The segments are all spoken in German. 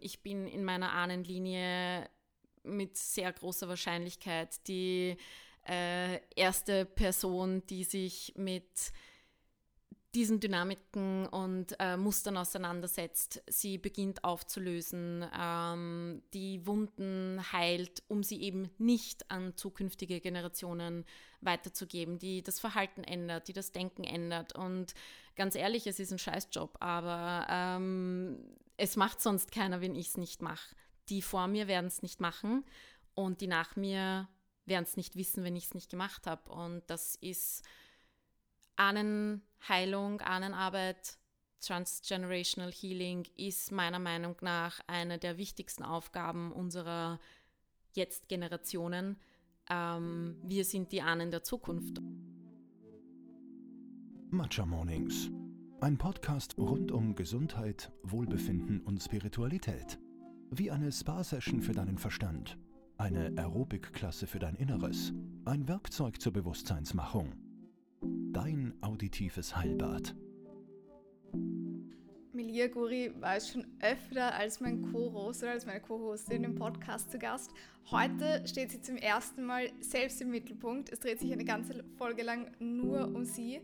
ich bin in meiner Ahnenlinie mit sehr großer Wahrscheinlichkeit die äh, erste Person, die sich mit diesen Dynamiken und äh, Mustern auseinandersetzt, sie beginnt aufzulösen, ähm, die Wunden heilt, um sie eben nicht an zukünftige Generationen weiterzugeben, die das Verhalten ändert, die das Denken ändert. Und ganz ehrlich, es ist ein Scheißjob, aber ähm, es macht sonst keiner, wenn ich es nicht mache. Die vor mir werden es nicht machen und die nach mir werden es nicht wissen, wenn ich es nicht gemacht habe. Und das ist Ahnenheilung, Ahnenarbeit, Transgenerational Healing ist meiner Meinung nach eine der wichtigsten Aufgaben unserer Jetzt-Generationen. Ähm, wir sind die Ahnen der Zukunft. Matcha Mornings. Ein Podcast rund um Gesundheit, Wohlbefinden und Spiritualität. Wie eine Spa-Session für deinen Verstand. Eine Aerobic-Klasse für dein Inneres. Ein Werkzeug zur Bewusstseinsmachung Dein auditives Heilbad. Melia Guri war es schon öfter als mein Co-Host oder als meine Co-Hostin im Podcast zu Gast. Heute steht sie zum ersten Mal selbst im Mittelpunkt. Es dreht sich eine ganze Folge lang nur um sie.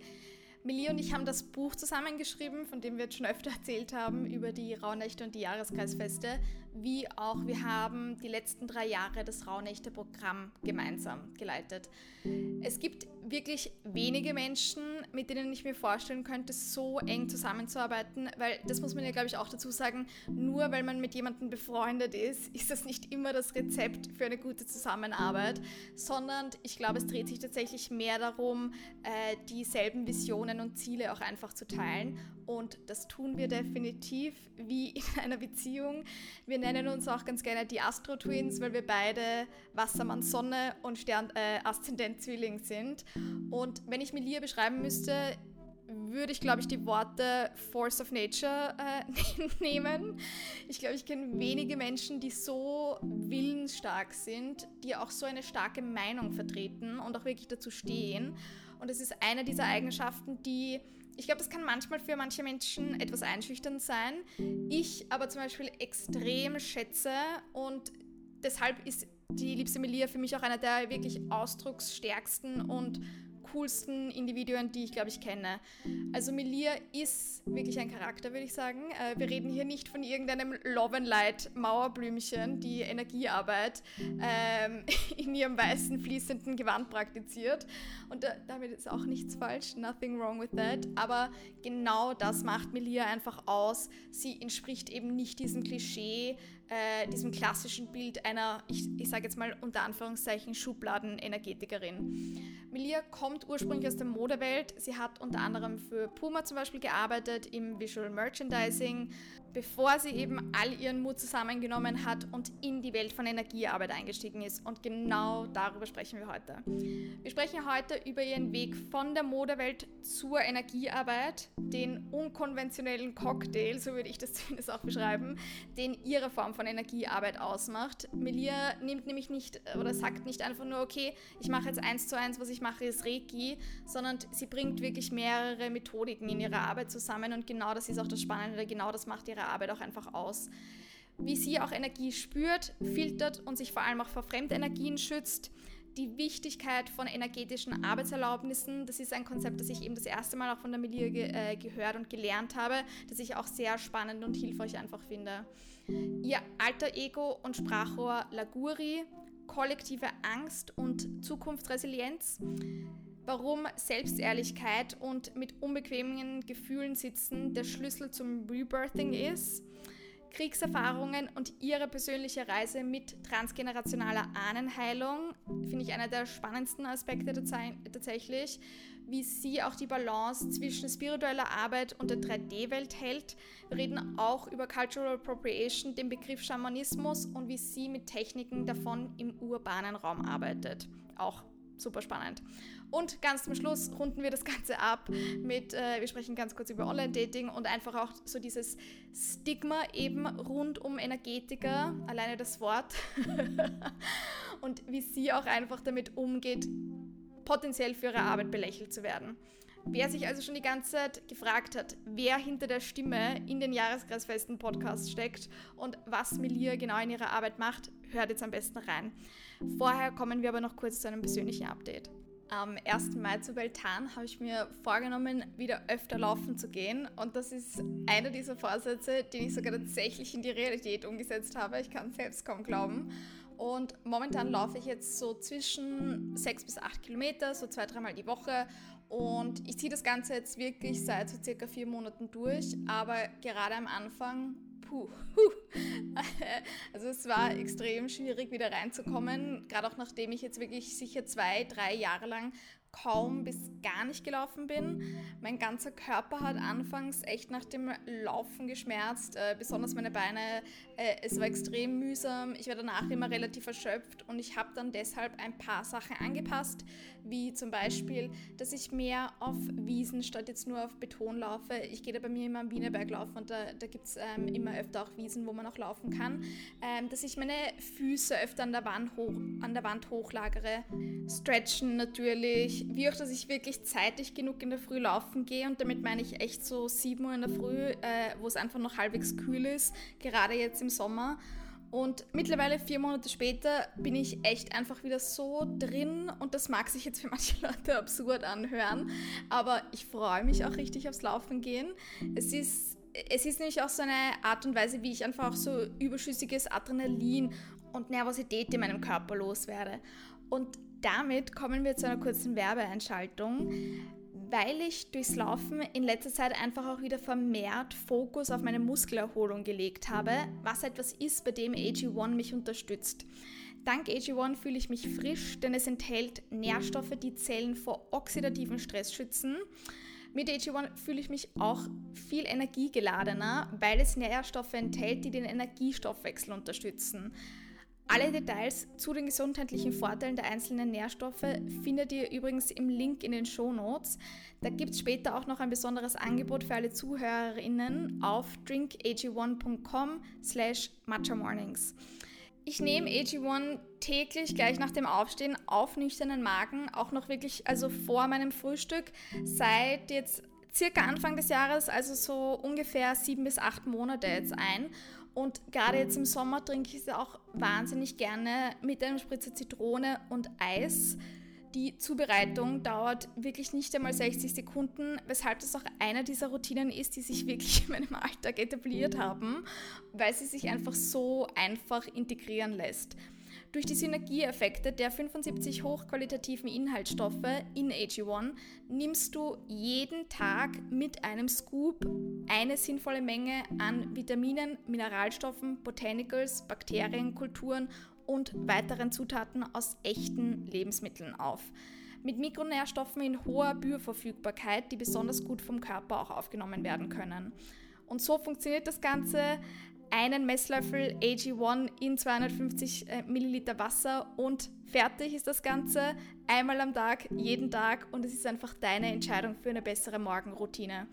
Melia und ich haben das Buch zusammengeschrieben, von dem wir jetzt schon öfter erzählt haben, über die Rauhnächte und die Jahreskreisfeste, wie auch wir haben die letzten drei Jahre das Rauhnächte-Programm gemeinsam geleitet. Es gibt wirklich wenige Menschen, mit denen ich mir vorstellen könnte, so eng zusammenzuarbeiten, weil das muss man ja, glaube ich, auch dazu sagen, nur weil man mit jemandem befreundet ist, ist das nicht immer das Rezept für eine gute Zusammenarbeit, sondern ich glaube, es dreht sich tatsächlich mehr darum, äh, dieselben Visionen Visionen und Ziele auch einfach zu teilen. Und das tun wir definitiv wie in einer Beziehung. Wir nennen uns auch ganz gerne die Astro Twins, weil wir beide Wassermann Sonne und Stern äh, Aszendent Zwilling sind. Und wenn ich Melia beschreiben müsste, würde ich, glaube ich, die Worte Force of Nature äh, nehmen. Ich glaube, ich kenne wenige Menschen, die so willensstark sind, die auch so eine starke Meinung vertreten und auch wirklich dazu stehen. Und es ist eine dieser Eigenschaften, die, ich glaube, das kann manchmal für manche Menschen etwas einschüchternd sein. Ich aber zum Beispiel extrem schätze und deshalb ist die liebste Melia für mich auch einer der wirklich ausdrucksstärksten und coolsten Individuen, die ich, glaube ich, kenne. Also Melia ist wirklich ein Charakter, würde ich sagen. Äh, wir reden hier nicht von irgendeinem Love and Light Mauerblümchen, die Energiearbeit ähm, in ihrem weißen fließenden Gewand praktiziert. Und da, damit ist auch nichts falsch, nothing wrong with that. Aber genau das macht Melia einfach aus. Sie entspricht eben nicht diesem Klischee, äh, diesem klassischen Bild einer, ich, ich sage jetzt mal unter Anführungszeichen, Schubladen-Energetikerin. Melia kommt ursprünglich aus der Modewelt. Sie hat unter anderem für Puma zum Beispiel gearbeitet im Visual Merchandising, bevor sie eben all ihren Mut zusammengenommen hat und in die Welt von Energiearbeit eingestiegen ist. Und genau darüber sprechen wir heute. Wir sprechen heute über ihren Weg von der Modewelt zur Energiearbeit, den unkonventionellen Cocktail, so würde ich das zumindest auch beschreiben, den ihre Form von Energiearbeit ausmacht. Melia nimmt nämlich nicht oder sagt nicht einfach nur, okay, ich mache jetzt eins zu eins, was ich mache, ist Reiki, sondern sie bringt wirklich mehrere Methodiken in ihrer Arbeit zusammen und genau das ist auch das Spannende, genau das macht ihre Arbeit auch einfach aus. Wie sie auch Energie spürt, filtert und sich vor allem auch vor Fremdenergien schützt, die Wichtigkeit von energetischen Arbeitserlaubnissen. Das ist ein Konzept, das ich eben das erste Mal auch von der Melia ge äh, gehört und gelernt habe, das ich auch sehr spannend und hilfreich einfach finde. Ihr alter Ego und Sprachrohr Laguri, kollektive Angst und Zukunftsresilienz. Warum Selbstehrlichkeit und mit unbequemen Gefühlen sitzen der Schlüssel zum Rebirthing ist Kriegserfahrungen und ihre persönliche Reise mit transgenerationaler Ahnenheilung finde ich einer der spannendsten Aspekte tatsächlich, wie sie auch die Balance zwischen spiritueller Arbeit und der 3D-Welt hält. Wir reden auch über Cultural Appropriation, den Begriff Schamanismus und wie sie mit Techniken davon im urbanen Raum arbeitet. Auch super spannend. Und ganz zum Schluss runden wir das Ganze ab mit, äh, wir sprechen ganz kurz über Online-Dating und einfach auch so dieses Stigma eben rund um Energetiker, alleine das Wort, und wie sie auch einfach damit umgeht, potenziell für ihre Arbeit belächelt zu werden. Wer sich also schon die ganze Zeit gefragt hat, wer hinter der Stimme in den Jahreskreisfesten Podcast steckt und was Melia genau in ihrer Arbeit macht, hört jetzt am besten rein. Vorher kommen wir aber noch kurz zu einem persönlichen Update. Am 1. Mai zu Beltan habe ich mir vorgenommen, wieder öfter laufen zu gehen. Und das ist einer dieser Vorsätze, den ich sogar tatsächlich in die Realität umgesetzt habe. Ich kann es selbst kaum glauben. Und momentan laufe ich jetzt so zwischen 6 bis 8 Kilometer, so zwei, dreimal die Woche. Und ich ziehe das Ganze jetzt wirklich seit so circa vier Monaten durch. Aber gerade am Anfang puh, Also es war extrem schwierig, wieder reinzukommen, gerade auch nachdem ich jetzt wirklich sicher zwei, drei Jahre lang kaum bis gar nicht gelaufen bin. Mein ganzer Körper hat anfangs echt nach dem Laufen geschmerzt, äh, besonders meine Beine. Äh, es war extrem mühsam. Ich war danach immer relativ erschöpft und ich habe dann deshalb ein paar Sachen angepasst, wie zum Beispiel, dass ich mehr auf Wiesen statt jetzt nur auf Beton laufe. Ich gehe da bei mir immer am Wienerberg laufen und da, da gibt es ähm, immer öfter auch Wiesen, wo man auch laufen kann. Ähm, dass ich meine Füße öfter an der Wand, hoch, an der Wand hochlagere. Stretchen natürlich wie auch, dass ich wirklich zeitig genug in der Früh laufen gehe und damit meine ich echt so 7 Uhr in der Früh, äh, wo es einfach noch halbwegs kühl ist, gerade jetzt im Sommer. Und mittlerweile, vier Monate später, bin ich echt einfach wieder so drin und das mag sich jetzt für manche Leute absurd anhören, aber ich freue mich auch richtig aufs Laufen gehen. Es ist, es ist nämlich auch so eine Art und Weise, wie ich einfach auch so überschüssiges Adrenalin und Nervosität in meinem Körper loswerde. Und damit kommen wir zu einer kurzen Werbeeinschaltung. Weil ich durchs Laufen in letzter Zeit einfach auch wieder vermehrt Fokus auf meine Muskelerholung gelegt habe, was etwas ist, bei dem AG1 mich unterstützt. Dank AG1 fühle ich mich frisch, denn es enthält Nährstoffe, die Zellen vor oxidativen Stress schützen. Mit AG1 fühle ich mich auch viel energiegeladener, weil es Nährstoffe enthält, die den Energiestoffwechsel unterstützen. Alle Details zu den gesundheitlichen Vorteilen der einzelnen Nährstoffe findet ihr übrigens im Link in den Show Notes. Da gibt es später auch noch ein besonderes Angebot für alle ZuhörerInnen auf drinkag1.com slash matchamornings. Ich nehme AG1 täglich gleich nach dem Aufstehen auf nüchternen Magen, auch noch wirklich, also vor meinem Frühstück, seit jetzt circa Anfang des Jahres, also so ungefähr sieben bis acht Monate jetzt ein. Und gerade jetzt im Sommer trinke ich es auch wahnsinnig gerne mit einem Spritzer Zitrone und Eis. Die Zubereitung dauert wirklich nicht einmal 60 Sekunden, weshalb das auch einer dieser Routinen ist, die sich wirklich in meinem Alltag etabliert haben, weil sie sich einfach so einfach integrieren lässt. Durch die Synergieeffekte der 75 hochqualitativen Inhaltsstoffe in AG1 nimmst du jeden Tag mit einem Scoop eine sinnvolle Menge an Vitaminen, Mineralstoffen, Botanicals, Bakterien, Kulturen und weiteren Zutaten aus echten Lebensmitteln auf. Mit Mikronährstoffen in hoher Bioverfügbarkeit, die besonders gut vom Körper auch aufgenommen werden können. Und so funktioniert das Ganze einen Messlöffel AG1 in 250 äh, Milliliter Wasser und fertig ist das Ganze. Einmal am Tag, jeden Tag und es ist einfach deine Entscheidung für eine bessere Morgenroutine.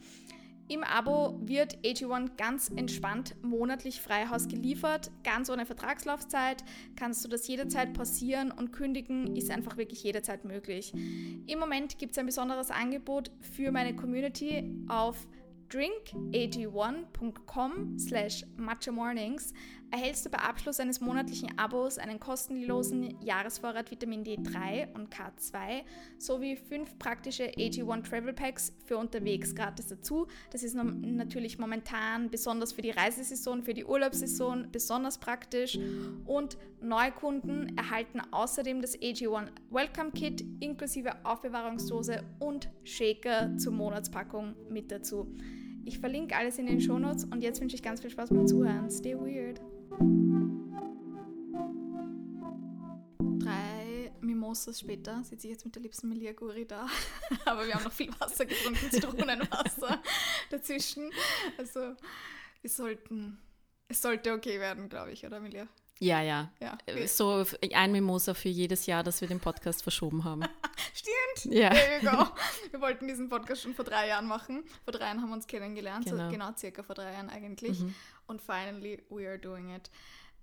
Im Abo wird AG1 ganz entspannt monatlich frei Haus geliefert, ganz ohne Vertragslaufzeit. Kannst du das jederzeit pausieren und kündigen, ist einfach wirklich jederzeit möglich. Im Moment gibt es ein besonderes Angebot für meine Community auf drinkag1.com slash matchamornings erhältst du bei Abschluss eines monatlichen Abos einen kostenlosen Jahresvorrat Vitamin D3 und K2 sowie fünf praktische AG1 Travel Packs für unterwegs gratis dazu. Das ist natürlich momentan besonders für die Reisesaison, für die Urlaubssaison besonders praktisch und Neukunden erhalten außerdem das AG1 Welcome Kit inklusive Aufbewahrungsdose und Shaker zur Monatspackung mit dazu. Ich verlinke alles in den Shownotes und jetzt wünsche ich ganz viel Spaß beim Zuhören. Stay weird. Drei Mimosas später sitze ich jetzt mit der liebsten Melia Guri da. Aber wir haben noch viel Wasser getrunken, Zitronenwasser dazwischen. Also wir sollten, es sollte okay werden, glaube ich, oder Melia? Ja, ja, ja. Äh, so ein Mimosa für jedes Jahr, dass wir den Podcast verschoben haben. Stimmt. Ja. There you go. Wir wollten diesen Podcast schon vor drei Jahren machen. Vor drei Jahren haben wir uns kennengelernt, genau, so genau circa vor drei Jahren eigentlich. Mhm. Und finally, we are doing it.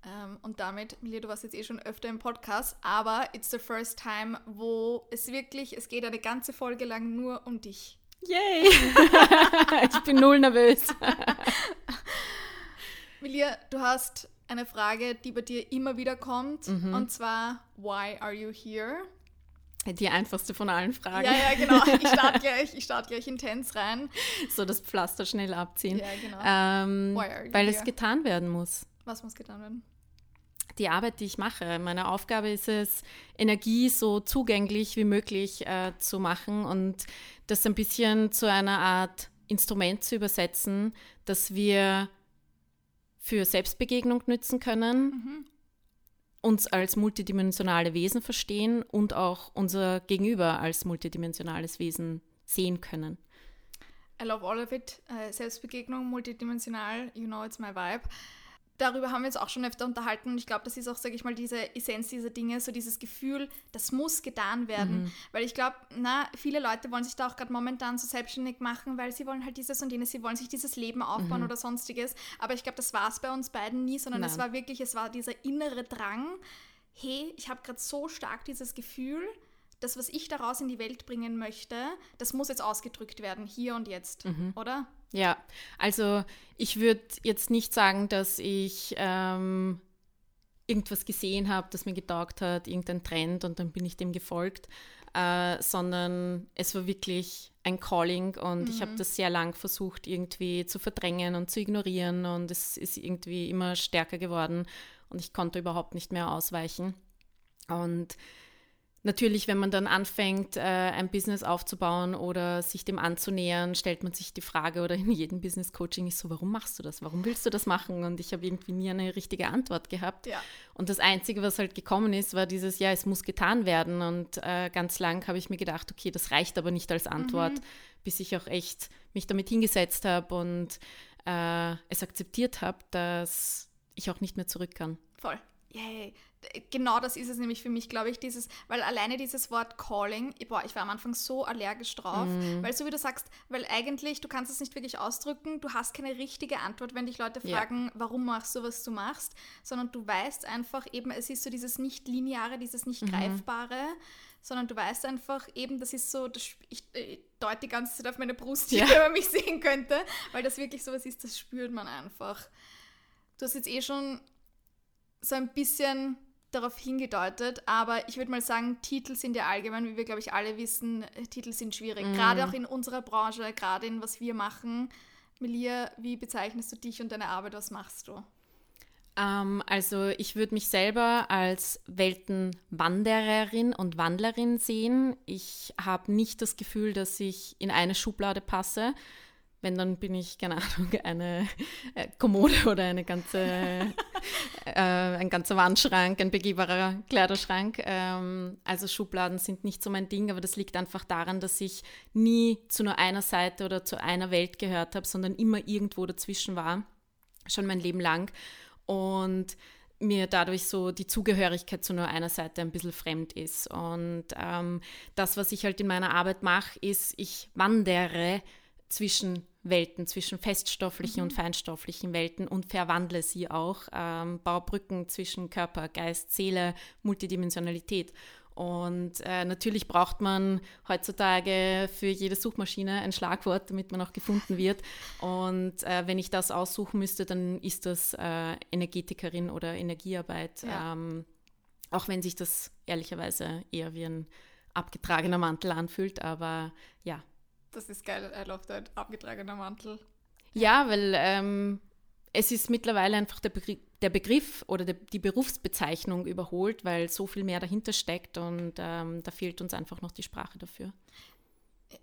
Um, ähm, und damit, Milia, du warst jetzt eh schon öfter im Podcast, aber it's the first time, wo es wirklich, es geht eine ganze Folge lang nur um dich. Yay! ich bin null nervös. Milia, du hast eine Frage, die bei dir immer wieder kommt, Mhm. und zwar, why are you here? Die einfachste von allen Fragen. Ja, ja, genau. Ich starte gleich, ich starte gleich intens rein. So das Pflaster schnell abziehen. Ja, genau. Ähm, Why are you weil es here? getan werden muss. Was muss getan werden? die Arbeit, die ich mache. Meine Aufgabe ist es, Energie so zugänglich wie möglich äh, zu machen und das ein bisschen zu einer Art Instrument zu übersetzen, das wir für Selbstbegegnung nützen können, Mhm. uns als multidimensionale Wesen verstehen und auch unser Gegenüber als multidimensionales Wesen sehen können. I love all of it. Äh, Selbstbegegnung, multidimensional, you know it's my vibe. Darüber haben wir uns auch schon öfter unterhalten und ich glaube, das ist auch, sage ich mal, diese Essenz dieser Dinge, so dieses Gefühl, das muss getan werden. Weil ich glaube, na, viele Leute wollen sich da auch gerade momentan so selbstständig machen, weil sie wollen halt dieses und jenes, sie wollen sich dieses Leben aufbauen oder sonstiges. Aber ich glaube, das war es bei uns beiden nie, sondern es Nein. war wirklich, es war dieser innere Drang, hey, ich habe gerade so stark dieses Gefühl, das, was ich daraus in die Welt bringen möchte, das muss jetzt ausgedrückt werden, hier und jetzt, oder? Ja, also ich würde jetzt nicht sagen, dass ich ähm, irgendwas gesehen habe, das mir getaugt hat, irgendein Trend und dann bin ich dem gefolgt, äh, sondern es war wirklich ein Calling und ich habe das sehr lang versucht irgendwie zu verdrängen und zu ignorieren und es ist irgendwie immer stärker geworden und ich konnte überhaupt nicht mehr ausweichen. Und Natürlich, wenn man dann anfängt, äh, ein Business aufzubauen oder sich dem anzunähern, stellt man sich die Frage, oder in jedem Business-Coaching ist so, warum machst du das? Warum willst du das machen? Und ich habe irgendwie nie eine richtige Antwort gehabt. Ja. Und das Einzige, was halt gekommen ist, war dieses, ja, es muss getan werden. Und äh, ganz lang habe ich mir gedacht, okay, das reicht aber nicht als Antwort, bis ich auch echt mich damit hingesetzt habe und äh, es akzeptiert habe, dass ich auch nicht mehr zurück kann. Voll. Yay. Genau das ist es nämlich für mich, glaube ich, dieses, weil alleine dieses Wort Calling, boah, ich war am Anfang so allergisch drauf, weil so wie du sagst, weil eigentlich, du kannst es nicht wirklich ausdrücken, du hast keine richtige Antwort, wenn dich Leute Ja. fragen, warum machst du, was du machst, sondern du weißt einfach eben, es ist so dieses nicht-lineare, dieses nicht-greifbare, sondern du weißt einfach eben, das ist so, das, ich, ich deute die ganze Zeit auf meine Brust, Ja. wenn man mich sehen könnte, weil das wirklich sowas ist, das spürt man einfach. Du hast jetzt eh schon so ein bisschen darauf hingedeutet, aber ich würde mal sagen, Titel sind ja allgemein, wie wir, glaube ich, alle wissen, Titel sind schwierig. Gerade auch in unserer Branche, gerade in was wir machen. Melia, wie bezeichnest du dich und deine Arbeit? Was machst du? Ähm, also ich würde mich selber als Weltenwandererin und Wandlerin sehen. Ich habe nicht das Gefühl, dass ich in eine Schublade passe. Wenn, dann bin ich, keine Ahnung, eine äh, Kommode oder eine ganze, äh, ein ganzer Wandschrank, ein begehbarer Kleiderschrank. Ähm, also Schubladen sind nicht so mein Ding, aber das liegt einfach daran, dass ich nie zu nur einer Seite oder zu einer Welt gehört habe, sondern immer irgendwo dazwischen war, schon mein Leben lang. Und mir dadurch so die Zugehörigkeit zu nur einer Seite ein bisschen fremd ist. Und ähm, das, was ich halt in meiner Arbeit mache, ist, ich wandere zwischen Welten, zwischen feststofflichen und feinstofflichen Welten und verwandle sie auch, ähm, baue Brücken zwischen Körper, Geist, Seele, Multidimensionalität. Und äh, natürlich braucht man heutzutage für jede Suchmaschine ein Schlagwort, damit man auch gefunden wird. Und äh, wenn ich das aussuchen müsste, dann ist das äh, Energetikerin oder Energiearbeit. Ja. Ähm, auch wenn sich das ehrlicherweise eher wie ein abgetragener Mantel anfühlt. Aber ja, Das ist geil, I love that. Abgetragener Mantel. ja, weil ähm, es ist mittlerweile einfach der, Begriff, der Begriff oder der, die Berufsbezeichnung überholt, weil so viel mehr dahinter steckt und ähm, da fehlt uns einfach noch die Sprache dafür.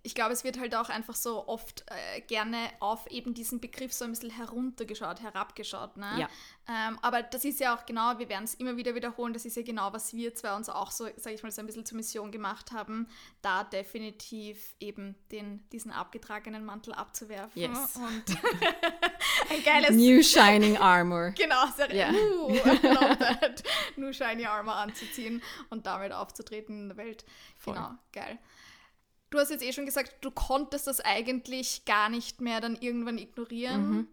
Ich glaube, es wird halt auch einfach so oft äh, gerne auf eben diesen Begriff so ein bisschen heruntergeschaut, herabgeschaut. Ne? Ja. Ähm, aber das ist ja auch genau, wir werden es immer wieder wiederholen, das ist ja genau, was wir zwei uns auch so, sage ich mal, so ein bisschen zur Mission gemacht haben, da definitiv eben den, diesen abgetragenen Mantel abzuwerfen. Yes. Und ein geiles... New Shining Armor. Genau, sehr, Ja. uh, love that. Nur Shiny Armor anzuziehen und damit aufzutreten in der Welt. Voll. Genau, geil. Du hast jetzt eh schon gesagt, du konntest das eigentlich gar nicht mehr dann irgendwann ignorieren. Mhm.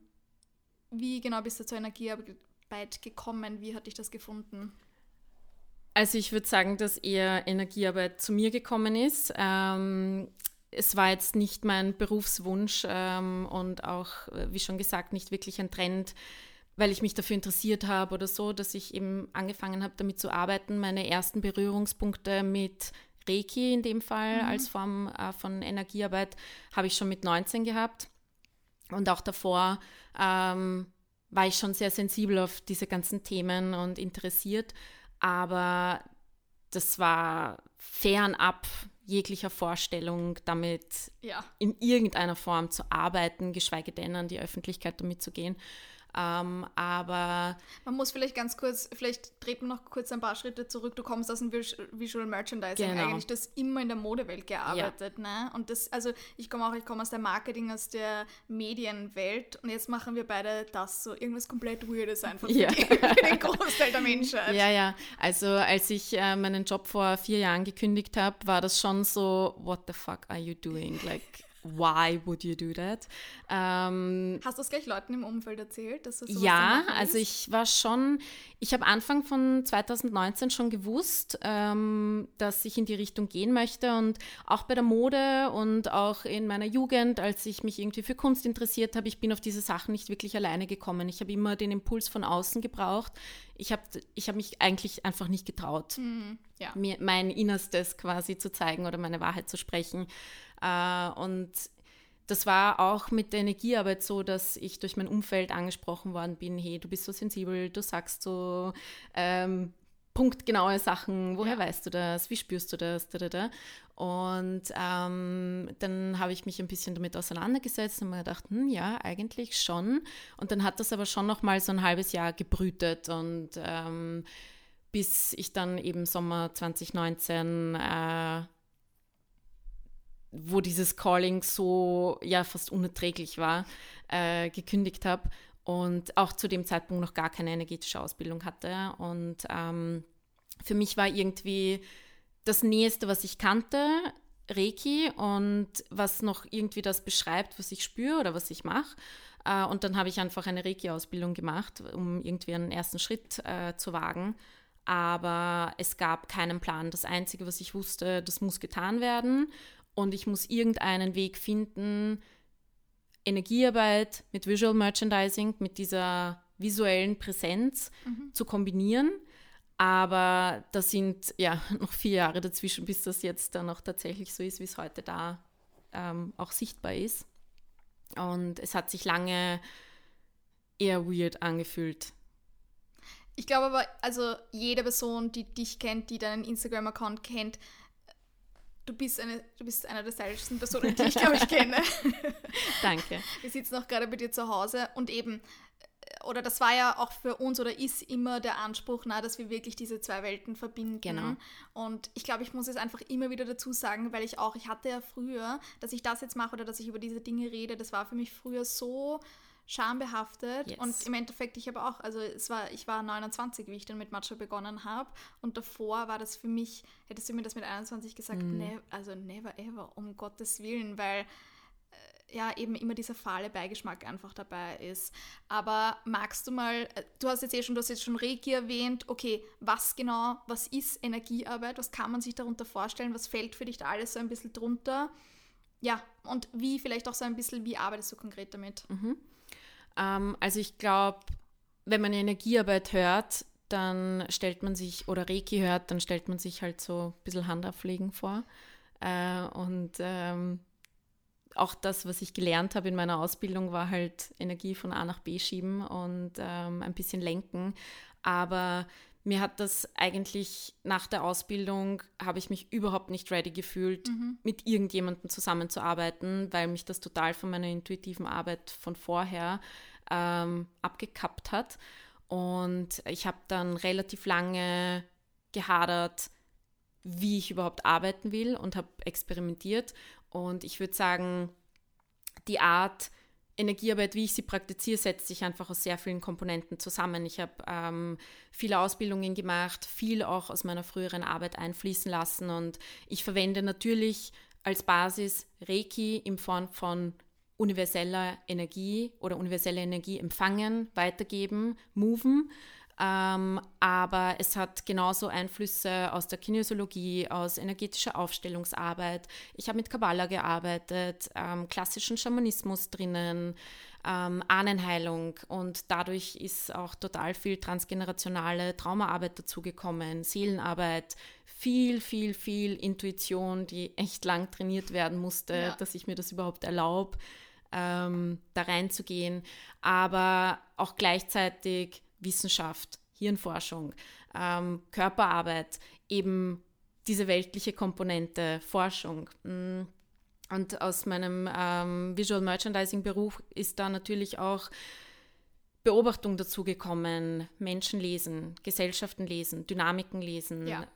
Wie genau bist du zur Energiearbeit gekommen? Wie hat dich das gefunden? Also ich würde sagen, dass eher Energiearbeit zu mir gekommen ist. Ähm, es war jetzt nicht mein Berufswunsch ähm, und auch, wie schon gesagt, nicht wirklich ein Trend, weil ich mich dafür interessiert habe oder so, dass ich eben angefangen habe, damit zu arbeiten. Meine ersten Berührungspunkte mit Reiki in dem Fall mhm. als Form äh, von Energiearbeit habe ich schon mit 19 gehabt. Und auch davor ähm, war ich schon sehr sensibel auf diese ganzen Themen und interessiert. Aber das war fernab jeglicher Vorstellung, damit ja. in irgendeiner Form zu arbeiten, geschweige denn an die Öffentlichkeit damit zu gehen. Ähm, aber man muss vielleicht ganz kurz, vielleicht treten wir noch kurz ein paar Schritte zurück. Du kommst aus dem Visual Merchandising genau. eigentlich, das immer in der Modewelt gearbeitet, ja. ne? Und das, also ich komme auch, ich komme aus der Marketing, aus der Medienwelt und jetzt machen wir beide das so irgendwas komplett Weirdes einfach ja. für, den Großteil der Menschheit. Ja, ja. Also als ich äh, meinen Job vor vier Jahren gekündigt habe, war das schon so, what the fuck are you doing? Like why would you do that? Ähm, Hast du es gleich Leuten im Umfeld erzählt, dass sowas Ja, also ich war schon, ich habe Anfang von 2019 schon gewusst, ähm, dass ich in die Richtung gehen möchte und auch bei der Mode und auch in meiner Jugend, als ich mich irgendwie für Kunst interessiert habe, ich bin auf diese Sachen nicht wirklich alleine gekommen. Ich habe immer den Impuls von außen gebraucht. Ich habe ich hab mich eigentlich einfach nicht getraut, mhm, ja. mir mein Innerstes quasi zu zeigen oder meine Wahrheit zu sprechen. Äh, und das war auch mit der Energiearbeit so, dass ich durch mein Umfeld angesprochen worden bin, hey, du bist so sensibel, du sagst so ähm, punktgenaue Sachen, woher ja. weißt du das, wie spürst du das, da, da, da. Und ähm, dann habe ich mich ein bisschen damit auseinandergesetzt und mir gedacht, hm, ja, eigentlich schon. Und dann hat das aber schon noch mal so ein halbes Jahr gebrütet und ähm, bis ich dann eben Sommer 2019 äh, wo dieses Calling so ja fast unerträglich war, äh, gekündigt habe und auch zu dem Zeitpunkt noch gar keine energetische Ausbildung hatte. Und ähm, für mich war irgendwie das Nächste, was ich kannte, Reiki und was noch irgendwie das beschreibt, was ich spüre oder was ich mache. Äh, und dann habe ich einfach eine Reiki-Ausbildung gemacht, um irgendwie einen ersten Schritt äh, zu wagen. Aber es gab keinen Plan. Das Einzige, was ich wusste, das muss getan werden und ich muss irgendeinen Weg finden, Energiearbeit mit Visual Merchandising, mit dieser visuellen Präsenz mhm. zu kombinieren. Aber da sind ja noch vier Jahre dazwischen, bis das jetzt dann auch tatsächlich so ist, wie es heute da ähm, auch sichtbar ist. Und es hat sich lange eher weird angefühlt. Ich glaube aber, also jede Person, die dich kennt, die deinen Instagram-Account kennt, Du bist, eine, du bist einer der stylischsten Personen, die ich, glaube ich, kenne. Danke. Wir sitzen auch gerade bei dir zu Hause und eben, äh, oder das war ja auch für uns oder ist immer der Anspruch, na, dass wir wirklich diese zwei Welten verbinden. Genau. Und ich glaube, ich muss es einfach immer wieder dazu sagen, weil ich auch, ich hatte ja früher, dass ich das jetzt mache oder dass ich über diese Dinge rede, das war für mich früher so schambehaftet. Yes. Und im Endeffekt, ich habe auch, also es war, ich war 29, wie ich dann mit Matcha begonnen habe. Und davor war das für mich, hättest du mir das mit 21 gesagt, mm. ne, also never ever, um Gottes Willen, weil äh, ja eben immer dieser fahle Beigeschmack einfach dabei ist. Aber magst du mal, äh, du hast jetzt eh schon, du hast jetzt schon Reiki erwähnt, okay, was genau, was ist Energiearbeit, was kann man sich darunter vorstellen, was fällt für dich da alles so ein bisschen drunter? Ja, und wie vielleicht auch so ein bisschen, wie arbeitest du konkret damit? Mhm. Ähm, also ich glaube, wenn man Energiearbeit hört, dann stellt man sich, oder Reiki hört, dann stellt man sich halt so ein bisschen Handauflegen vor. Äh, und ähm, auch das, was ich gelernt habe in meiner Ausbildung, war halt Energie von A nach B schieben und ähm, ein bisschen lenken. Aber mir hat das eigentlich nach der Ausbildung, habe ich mich überhaupt nicht ready gefühlt, mhm. mit irgendjemandem zusammenzuarbeiten, weil mich das total von meiner intuitiven Arbeit von vorher ähm, abgekappt hat. Und ich habe dann relativ lange gehadert, wie ich überhaupt arbeiten will und habe experimentiert. Und ich würde sagen, die Art, Energiearbeit, wie ich sie praktiziere, setzt sich einfach aus sehr vielen Komponenten zusammen. Ich habe ähm, viele Ausbildungen gemacht, viel auch aus meiner früheren Arbeit einfließen lassen und ich verwende natürlich als Basis Reiki in Form von universeller Energie oder universelle Energie empfangen, weitergeben, moven. Ähm, aber es hat genauso Einflüsse aus der Kinesiologie, aus energetischer Aufstellungsarbeit. Ich habe mit Kabbalah gearbeitet, ähm, klassischen Schamanismus drinnen, ähm, Ahnenheilung und dadurch ist auch total viel transgenerationale Traumaarbeit dazugekommen, Seelenarbeit, viel, viel, viel Intuition, die echt lang trainiert werden musste, ja. dass ich mir das überhaupt erlaube, ähm, da reinzugehen, aber auch gleichzeitig Wissenschaft, Hirnforschung, ähm, Körperarbeit, eben diese weltliche Komponente, Forschung. Mm. Und aus meinem ähm, Visual Merchandising Beruf ist da natürlich auch Beobachtung dazugekommen, Menschen lesen, Gesellschaften lesen, Dynamiken lesen, ja.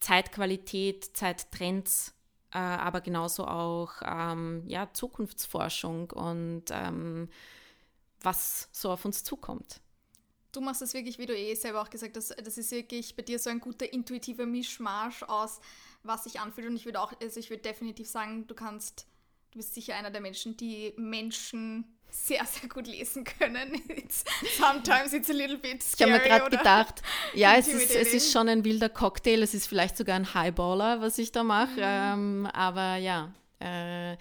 Zeitqualität, Zeittrends, äh, aber genauso auch ähm, ja, Zukunftsforschung und ähm, was so auf uns zukommt. Du machst das wirklich, wie du eh selber auch gesagt hast, das ist wirklich bei dir so ein guter intuitiver Mischmasch aus, was sich anfühlt. Und ich würde auch, also ich würde definitiv sagen, du kannst, du bist sicher einer der Menschen, die Menschen sehr, sehr gut lesen können. It's, sometimes it's a little bit scary. Ich habe mir gerade gedacht, ja, es ist, es ist schon ein wilder Cocktail, es ist vielleicht sogar ein Highballer, was ich da mache. Mhm. Ähm, aber ja, äh,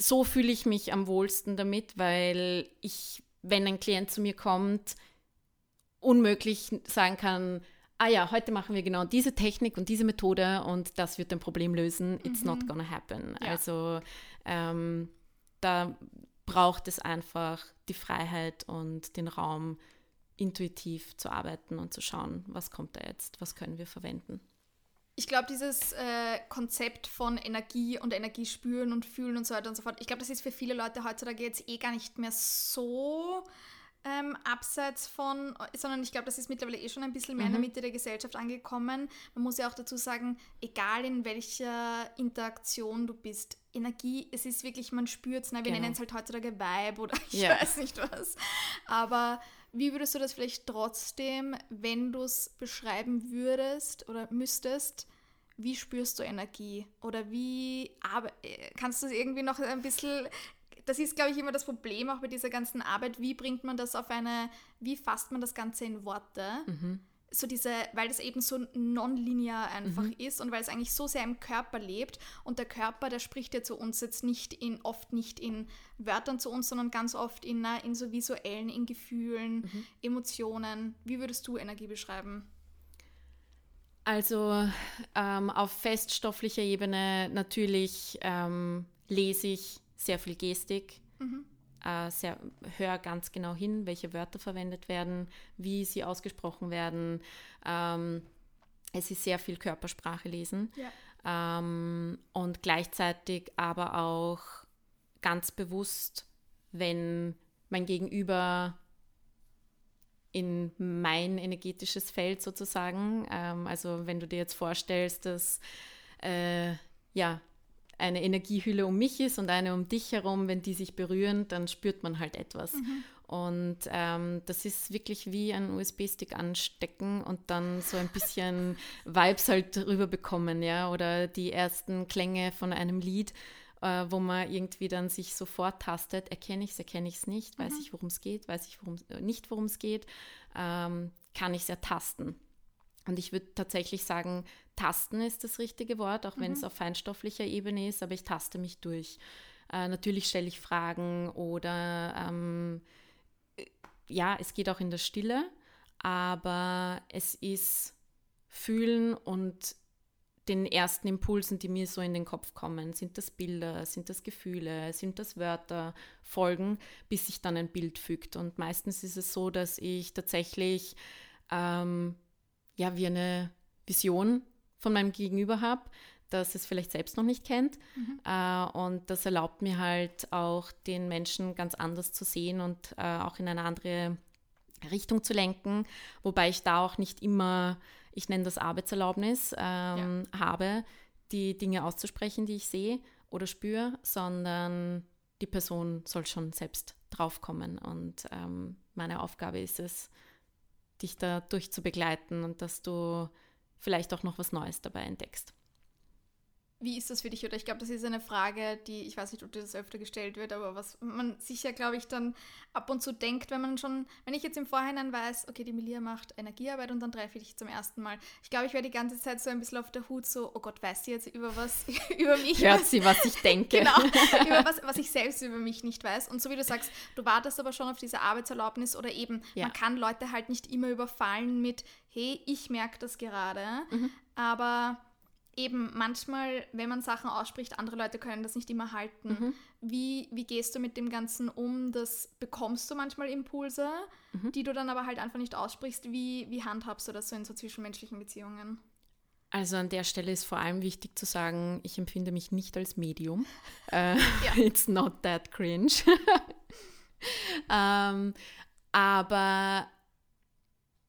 so fühle ich mich am wohlsten damit, weil ich, wenn ein Klient zu mir kommt, unmöglich sagen kann, ah ja, heute machen wir genau diese Technik und diese Methode und das wird ein Problem lösen. It's mhm. not gonna happen. Ja. Also ähm, da braucht es einfach die Freiheit und den Raum, intuitiv zu arbeiten und zu schauen, was kommt da jetzt, was können wir verwenden. Ich glaube, dieses äh, Konzept von Energie und Energie spüren und fühlen und so weiter und so fort, ich glaube, das ist für viele Leute heutzutage jetzt eh gar nicht mehr so ähm, abseits von, sondern ich glaube, das ist mittlerweile eh schon ein bisschen mehr mhm. in der mhm. Mitte der Gesellschaft angekommen. Man muss ja auch dazu sagen, egal in welcher Interaktion du bist, Energie, es ist wirklich, man spürt es, ne? wir genau. nennen es halt heutzutage Vibe oder ich ja. weiß nicht was. Aber wie würdest du das vielleicht trotzdem, wenn du es beschreiben würdest oder müsstest, wie spürst du Energie? Oder wie aber, äh, kannst du es irgendwie noch ein bisschen das ist, glaube ich, immer das Problem auch bei dieser ganzen Arbeit. Wie bringt man das auf eine, wie fasst man das Ganze in Worte? Mhm. So diese, weil das eben so nonlinear einfach mhm. ist und weil es eigentlich so sehr im Körper lebt und der Körper, der spricht ja zu uns jetzt nicht in, oft nicht in Wörtern zu uns, sondern ganz oft in, in so visuellen, in Gefühlen, mhm. Emotionen. Wie würdest du Energie beschreiben? Also ähm, auf feststofflicher Ebene natürlich ähm, lese ich sehr viel Gestik. Mhm. Äh, sehr, hör ganz genau hin, welche Wörter verwendet werden, wie sie ausgesprochen werden. Ähm, es ist sehr viel Körpersprache lesen. Ja. Ähm, und gleichzeitig aber auch ganz bewusst, wenn mein Gegenüber in mein energetisches Feld sozusagen, ähm, also wenn du dir jetzt vorstellst, dass äh, ja, eine Energiehülle um mich ist und eine um dich herum, wenn die sich berühren, dann spürt man halt etwas. Mhm. Und ähm, das ist wirklich wie ein USB-Stick anstecken und dann so ein bisschen Vibes halt rüberbekommen, ja, oder die ersten Klänge von einem Lied, äh, wo man irgendwie dann sich sofort tastet, erkenne ich es, erkenne ich es nicht, weiß mhm. ich, worum es geht, weiß ich worum, äh, nicht, worum es geht, ähm, kann ich es ertasten. Und ich würde tatsächlich sagen, tasten ist das richtige Wort, auch mhm. wenn es auf feinstofflicher Ebene ist, aber ich taste mich durch. Äh, natürlich stelle ich Fragen oder ähm, äh, ja, es geht auch in der Stille, aber es ist Fühlen und den ersten Impulsen, die mir so in den Kopf kommen. Sind das Bilder, sind das Gefühle, sind das Wörter, Folgen, bis sich dann ein Bild fügt. Und meistens ist es so, dass ich tatsächlich ähm, ja, wie eine Vision von meinem Gegenüber habe, das es vielleicht selbst noch nicht kennt. Mhm. Äh, und das erlaubt mir halt auch, den Menschen ganz anders zu sehen und äh, auch in eine andere Richtung zu lenken, wobei ich da auch nicht immer, ich nenne das Arbeitserlaubnis, ähm, ja. habe, die Dinge auszusprechen, die ich sehe oder spüre, sondern die Person soll schon selbst draufkommen. Und ähm, meine Aufgabe ist es, dich da durch zu begleiten und dass du vielleicht auch noch was Neues dabei entdeckst. Wie ist das für dich? Oder ich glaube, das ist eine Frage, die, ich weiß nicht, ob dir das öfter gestellt wird, aber was man sich ja, glaube ich, dann ab und zu denkt, wenn man schon, wenn ich jetzt im Vorhinein weiß, okay, die Melia macht Energiearbeit und dann treffe ich dich zum ersten Mal. Ich glaube, ich wäre die ganze Zeit so ein bisschen auf der Hut, so, oh Gott, weiß sie jetzt über was, über mich? Hört sie, was ich denke. genau, über was, was ich selbst über mich nicht weiß. Und so wie du sagst, du wartest aber schon auf diese Arbeitserlaubnis oder eben, ja. man kann Leute halt nicht immer überfallen mit, hey, ich merke das gerade, mhm. aber eben manchmal, wenn man Sachen ausspricht, andere Leute können das nicht immer halten. Mhm. Wie, wie gehst du mit dem Ganzen um? Das bekommst du manchmal Impulse, mhm. die du dann aber halt einfach nicht aussprichst. Wie, wie handhabst du das so in so zwischenmenschlichen Beziehungen? Also an der Stelle ist vor allem wichtig zu sagen, ich empfinde mich nicht als Medium. uh, It's not that cringe. um, ähm, aber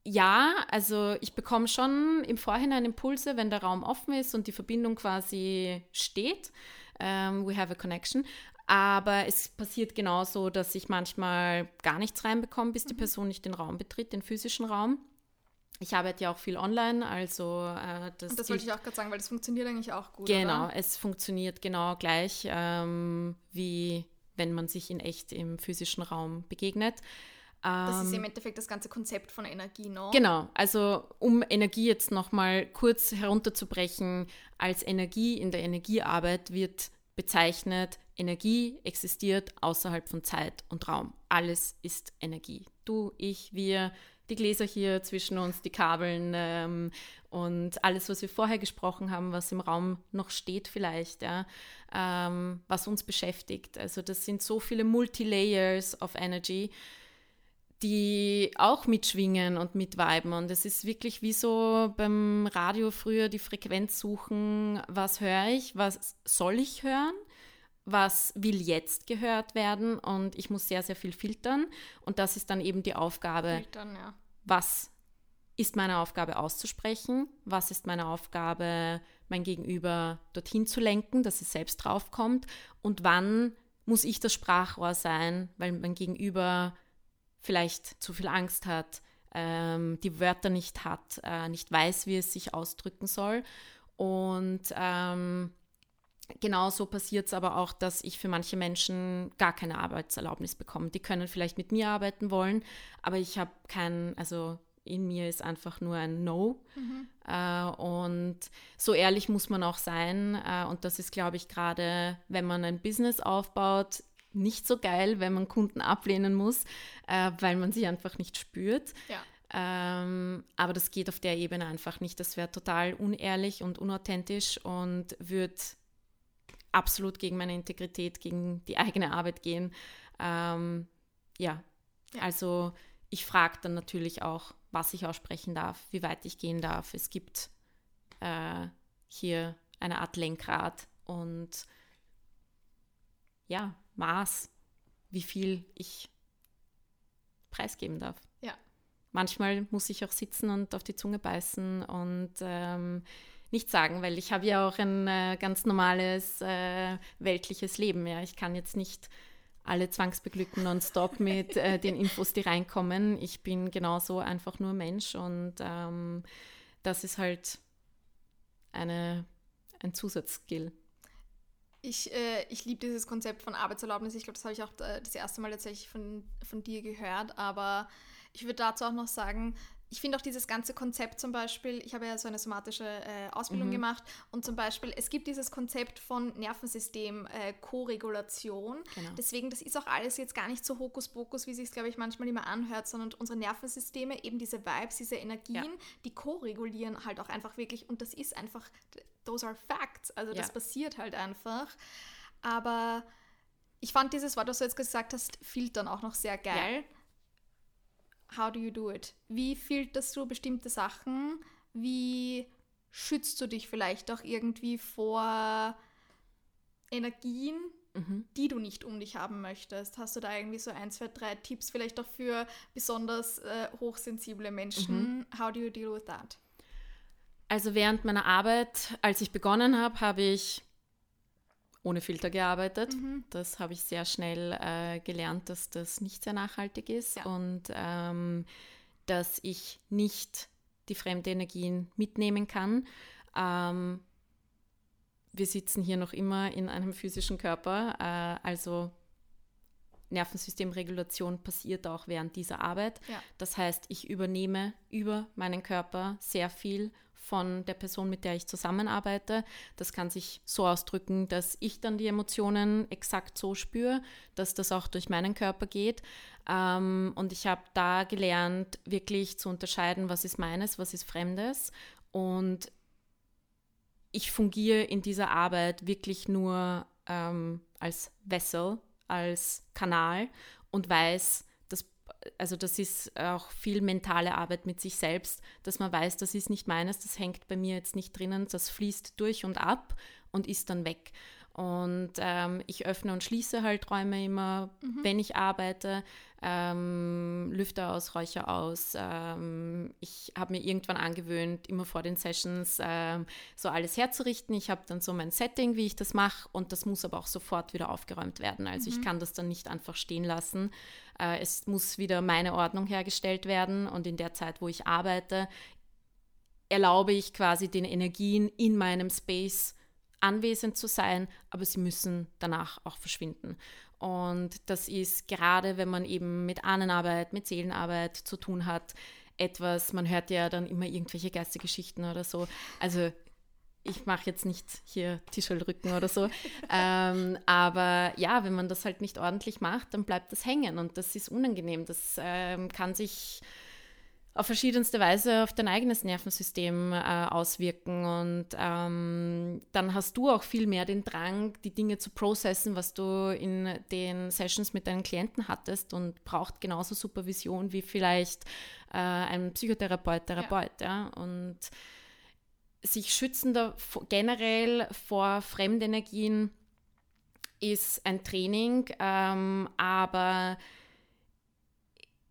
ja, also ich bekomme schon im Vorhinein Impulse, wenn der Raum offen ist und die Verbindung quasi steht. Um, ähm, we have a connection. Aber es passiert genauso, dass ich manchmal gar nichts reinbekomme, bis die mhm. Person nicht den Raum betritt, den physischen Raum. Ich arbeite ja auch viel online, also äh, das. Und das wollte ich auch gerade sagen, weil das funktioniert eigentlich auch gut. Genau, oder? es funktioniert genau gleich, ähm, wie wenn man sich in echt im physischen Raum begegnet. Das ist im ähm, Endeffekt das ganze Konzept von Energie, no? Genau, also um Energie jetzt nochmal kurz herunterzubrechen, als Energie in der Energiearbeit wird bezeichnet, Energie existiert außerhalb von Zeit und Raum. Alles ist Energie. Du, ich, wir, die Gläser hier zwischen uns, die Kabeln ähm, und alles, was wir vorher gesprochen haben, was im Raum noch steht vielleicht, ja, ähm, was uns beschäftigt. Also das sind so viele Multilayers of Energy die auch mitschwingen und mitweiben. Und es ist wirklich wie so beim Radio früher die Frequenz suchen, was höre ich, was soll ich hören, was will jetzt gehört werden. Und ich muss sehr, sehr viel filtern. Und das ist dann eben die Aufgabe, filtern, ja. was ist meine Aufgabe auszusprechen, was ist meine Aufgabe, mein Gegenüber dorthin zu lenken, dass es selbst draufkommt und wann muss ich das Sprachrohr sein, weil mein Gegenüber vielleicht zu viel Angst hat, ähm, die Wörter nicht hat, äh, nicht weiß, wie es sich ausdrücken soll. Und ähm, genauso passiert es aber auch, dass ich für manche Menschen gar keine Arbeitserlaubnis bekomme. Die können vielleicht mit mir arbeiten wollen, aber ich habe kein, also in mir ist einfach nur ein No. Mhm. Äh, und so ehrlich muss man auch sein. Äh, und das ist, glaube ich, gerade, wenn man ein Business aufbaut, nicht so geil, wenn man Kunden ablehnen muss, äh, weil man sie einfach nicht spürt. Ja. Ähm, aber das geht auf der Ebene einfach nicht. Das wäre total unehrlich und unauthentisch und würde absolut gegen meine Integrität, gegen die eigene Arbeit gehen. Ähm, ja. ja, also ich frage dann natürlich auch, was ich aussprechen darf, wie weit ich gehen darf. Es gibt äh, hier eine Art Lenkrad und ja, Maß, wie viel ich preisgeben darf. Ja. Manchmal muss ich auch sitzen und auf die Zunge beißen und ähm, nichts sagen, weil ich habe ja auch ein äh, ganz normales äh, weltliches Leben. Ja. Ich kann jetzt nicht alle zwangsbeglücken nonstop mit äh, den Infos, die reinkommen. Ich bin genauso einfach nur Mensch und ähm, das ist halt eine, ein Zusatzskill. Ich, äh, ich liebe dieses Konzept von Arbeitserlaubnis. Ich glaube, das habe ich auch äh, das erste Mal tatsächlich von, von dir gehört. Aber ich würde dazu auch noch sagen, ich finde auch dieses ganze Konzept zum Beispiel, ich habe ja so eine somatische äh, Ausbildung mhm. gemacht und zum Beispiel, es gibt dieses Konzept von Nervensystem äh. Genau. Deswegen, das ist auch alles jetzt gar nicht so Hokuspokus, wie sich es, glaube ich, manchmal immer anhört, sondern unsere Nervensysteme, eben diese Vibes, diese Energien, ja. die co-regulieren halt auch einfach wirklich und das ist einfach, those are facts, also ja. das passiert halt einfach. Aber ich fand dieses Wort, was du jetzt gesagt hast, filtern auch noch sehr geil. Ja how do you do it? Wie filterst du bestimmte Sachen? Wie schützt du dich vielleicht auch irgendwie vor Energien, mhm. die du nicht um dich haben möchtest? Hast du da irgendwie so ein, zwei, drei Tipps vielleicht auch für besonders äh, hochsensible Menschen? Mhm. How do you deal with that? Also während meiner Arbeit, als ich begonnen habe, habe ich ohne Filter gearbeitet. Mhm. Das habe ich sehr schnell äh, gelernt, dass das nicht sehr nachhaltig ist ja. und ähm, dass ich nicht die fremden Energien mitnehmen kann. Ähm, wir sitzen hier noch immer in einem physischen Körper, äh, also Nervensystemregulation passiert auch während dieser Arbeit. Ja. Das heißt, ich übernehme über meinen Körper sehr viel von der Person, mit der ich zusammenarbeite. Das kann sich so ausdrücken, dass ich dann die Emotionen exakt so spüre, dass das auch durch meinen Körper geht. Ähm, und ich habe da gelernt, wirklich zu unterscheiden, was ist meines, was ist Fremdes. Und ich fungiere in dieser Arbeit wirklich nur ähm, als Vessel, als Kanal und weiß, also das ist auch viel mentale Arbeit mit sich selbst, dass man weiß, das ist nicht meines, das hängt bei mir jetzt nicht drinnen, das fließt durch und ab und ist dann weg. Und ähm, ich öffne und schließe halt Räume immer, mhm. wenn ich arbeite. Ähm, Lüfter aus, Räucher aus. Ähm, ich habe mir irgendwann angewöhnt, immer vor den Sessions ähm, so alles herzurichten. Ich habe dann so mein Setting, wie ich das mache. Und das muss aber auch sofort wieder aufgeräumt werden. Also mhm. ich kann das dann nicht einfach stehen lassen. Äh, es muss wieder meine Ordnung hergestellt werden. Und in der Zeit, wo ich arbeite, erlaube ich quasi den Energien in meinem Space anwesend zu sein, aber sie müssen danach auch verschwinden. Und das ist gerade, wenn man eben mit Ahnenarbeit, mit Seelenarbeit zu tun hat, etwas, man hört ja dann immer irgendwelche Geistergeschichten oder so. Also ich mache jetzt nicht hier Tischelrücken oder so. ähm, aber ja, wenn man das halt nicht ordentlich macht, dann bleibt das hängen und das ist unangenehm. Das ähm, kann sich auf verschiedenste Weise auf dein eigenes Nervensystem äh, auswirken. Und ähm, dann hast du auch viel mehr den Drang, die Dinge zu processen, was du in den Sessions mit deinen Klienten hattest und braucht genauso Supervision wie vielleicht äh, ein Psychotherapeut, Therapeut. Ja. ja. Und sich schützen da generell vor Fremdenergien ist ein Training, ähm, aber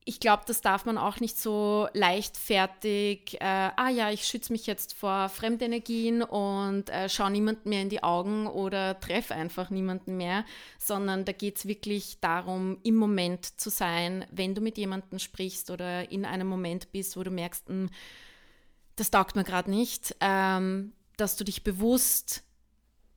ich glaube, das darf man auch nicht so leichtfertig, äh, ah ja, ich schütze mich jetzt vor Fremdenergien und äh, schaue niemanden mehr in die Augen oder treffe einfach niemanden mehr, sondern da geht es wirklich darum, im Moment zu sein, wenn du mit jemandem sprichst oder in einem Moment bist, wo du merkst, hm, das taugt mir gerade nicht, ähm, dass du dich bewusst